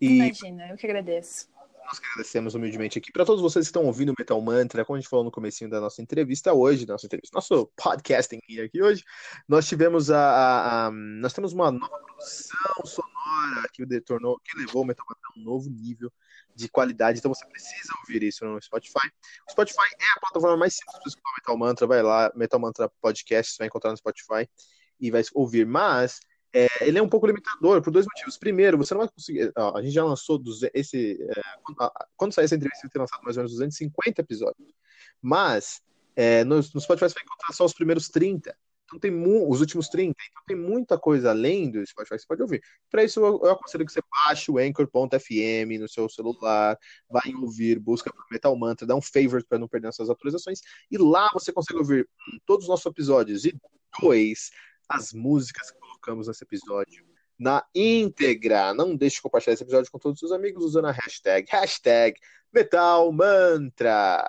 E... Imagina, eu que agradeço. Nós que agradecemos humildemente aqui. Para todos vocês que estão ouvindo o Metal Mantra, como a gente falou no comecinho da nossa entrevista hoje, nossa entrevista, nosso podcasting aqui hoje, nós tivemos a, a, a nós temos uma nova produção sonora que detornou, que levou o Metal Mantra a um novo nível de qualidade. Então você precisa ouvir isso no Spotify. O Spotify é a plataforma mais simples para Metal Mantra. Vai lá, Metal Mantra Podcast, você vai encontrar no Spotify e vai ouvir. Mas é, ele é um pouco limitador por dois motivos. Primeiro, você não vai conseguir. Ó, a gente já lançou esse. É, quando, quando sair essa entrevista, vai ter lançado mais ou menos 250 episódios. Mas é, no, no Spotify você vai encontrar só os primeiros 30. Então tem os últimos 30. Então tem muita coisa além do Spotify que você pode ouvir. Para isso, eu, eu, aconselho que você baixe o Anchor.fm no seu celular, em ouvir, busca por Metal Mantra, dá um favorite para não perder essas atualizações. E lá você consegue ouvir todos os nossos episódios. E dois, as músicas que colocamos nesse episódio na íntegra. Não deixe de compartilhar esse episódio com todos os seus amigos usando a hashtag, hashtag Metal Mantra.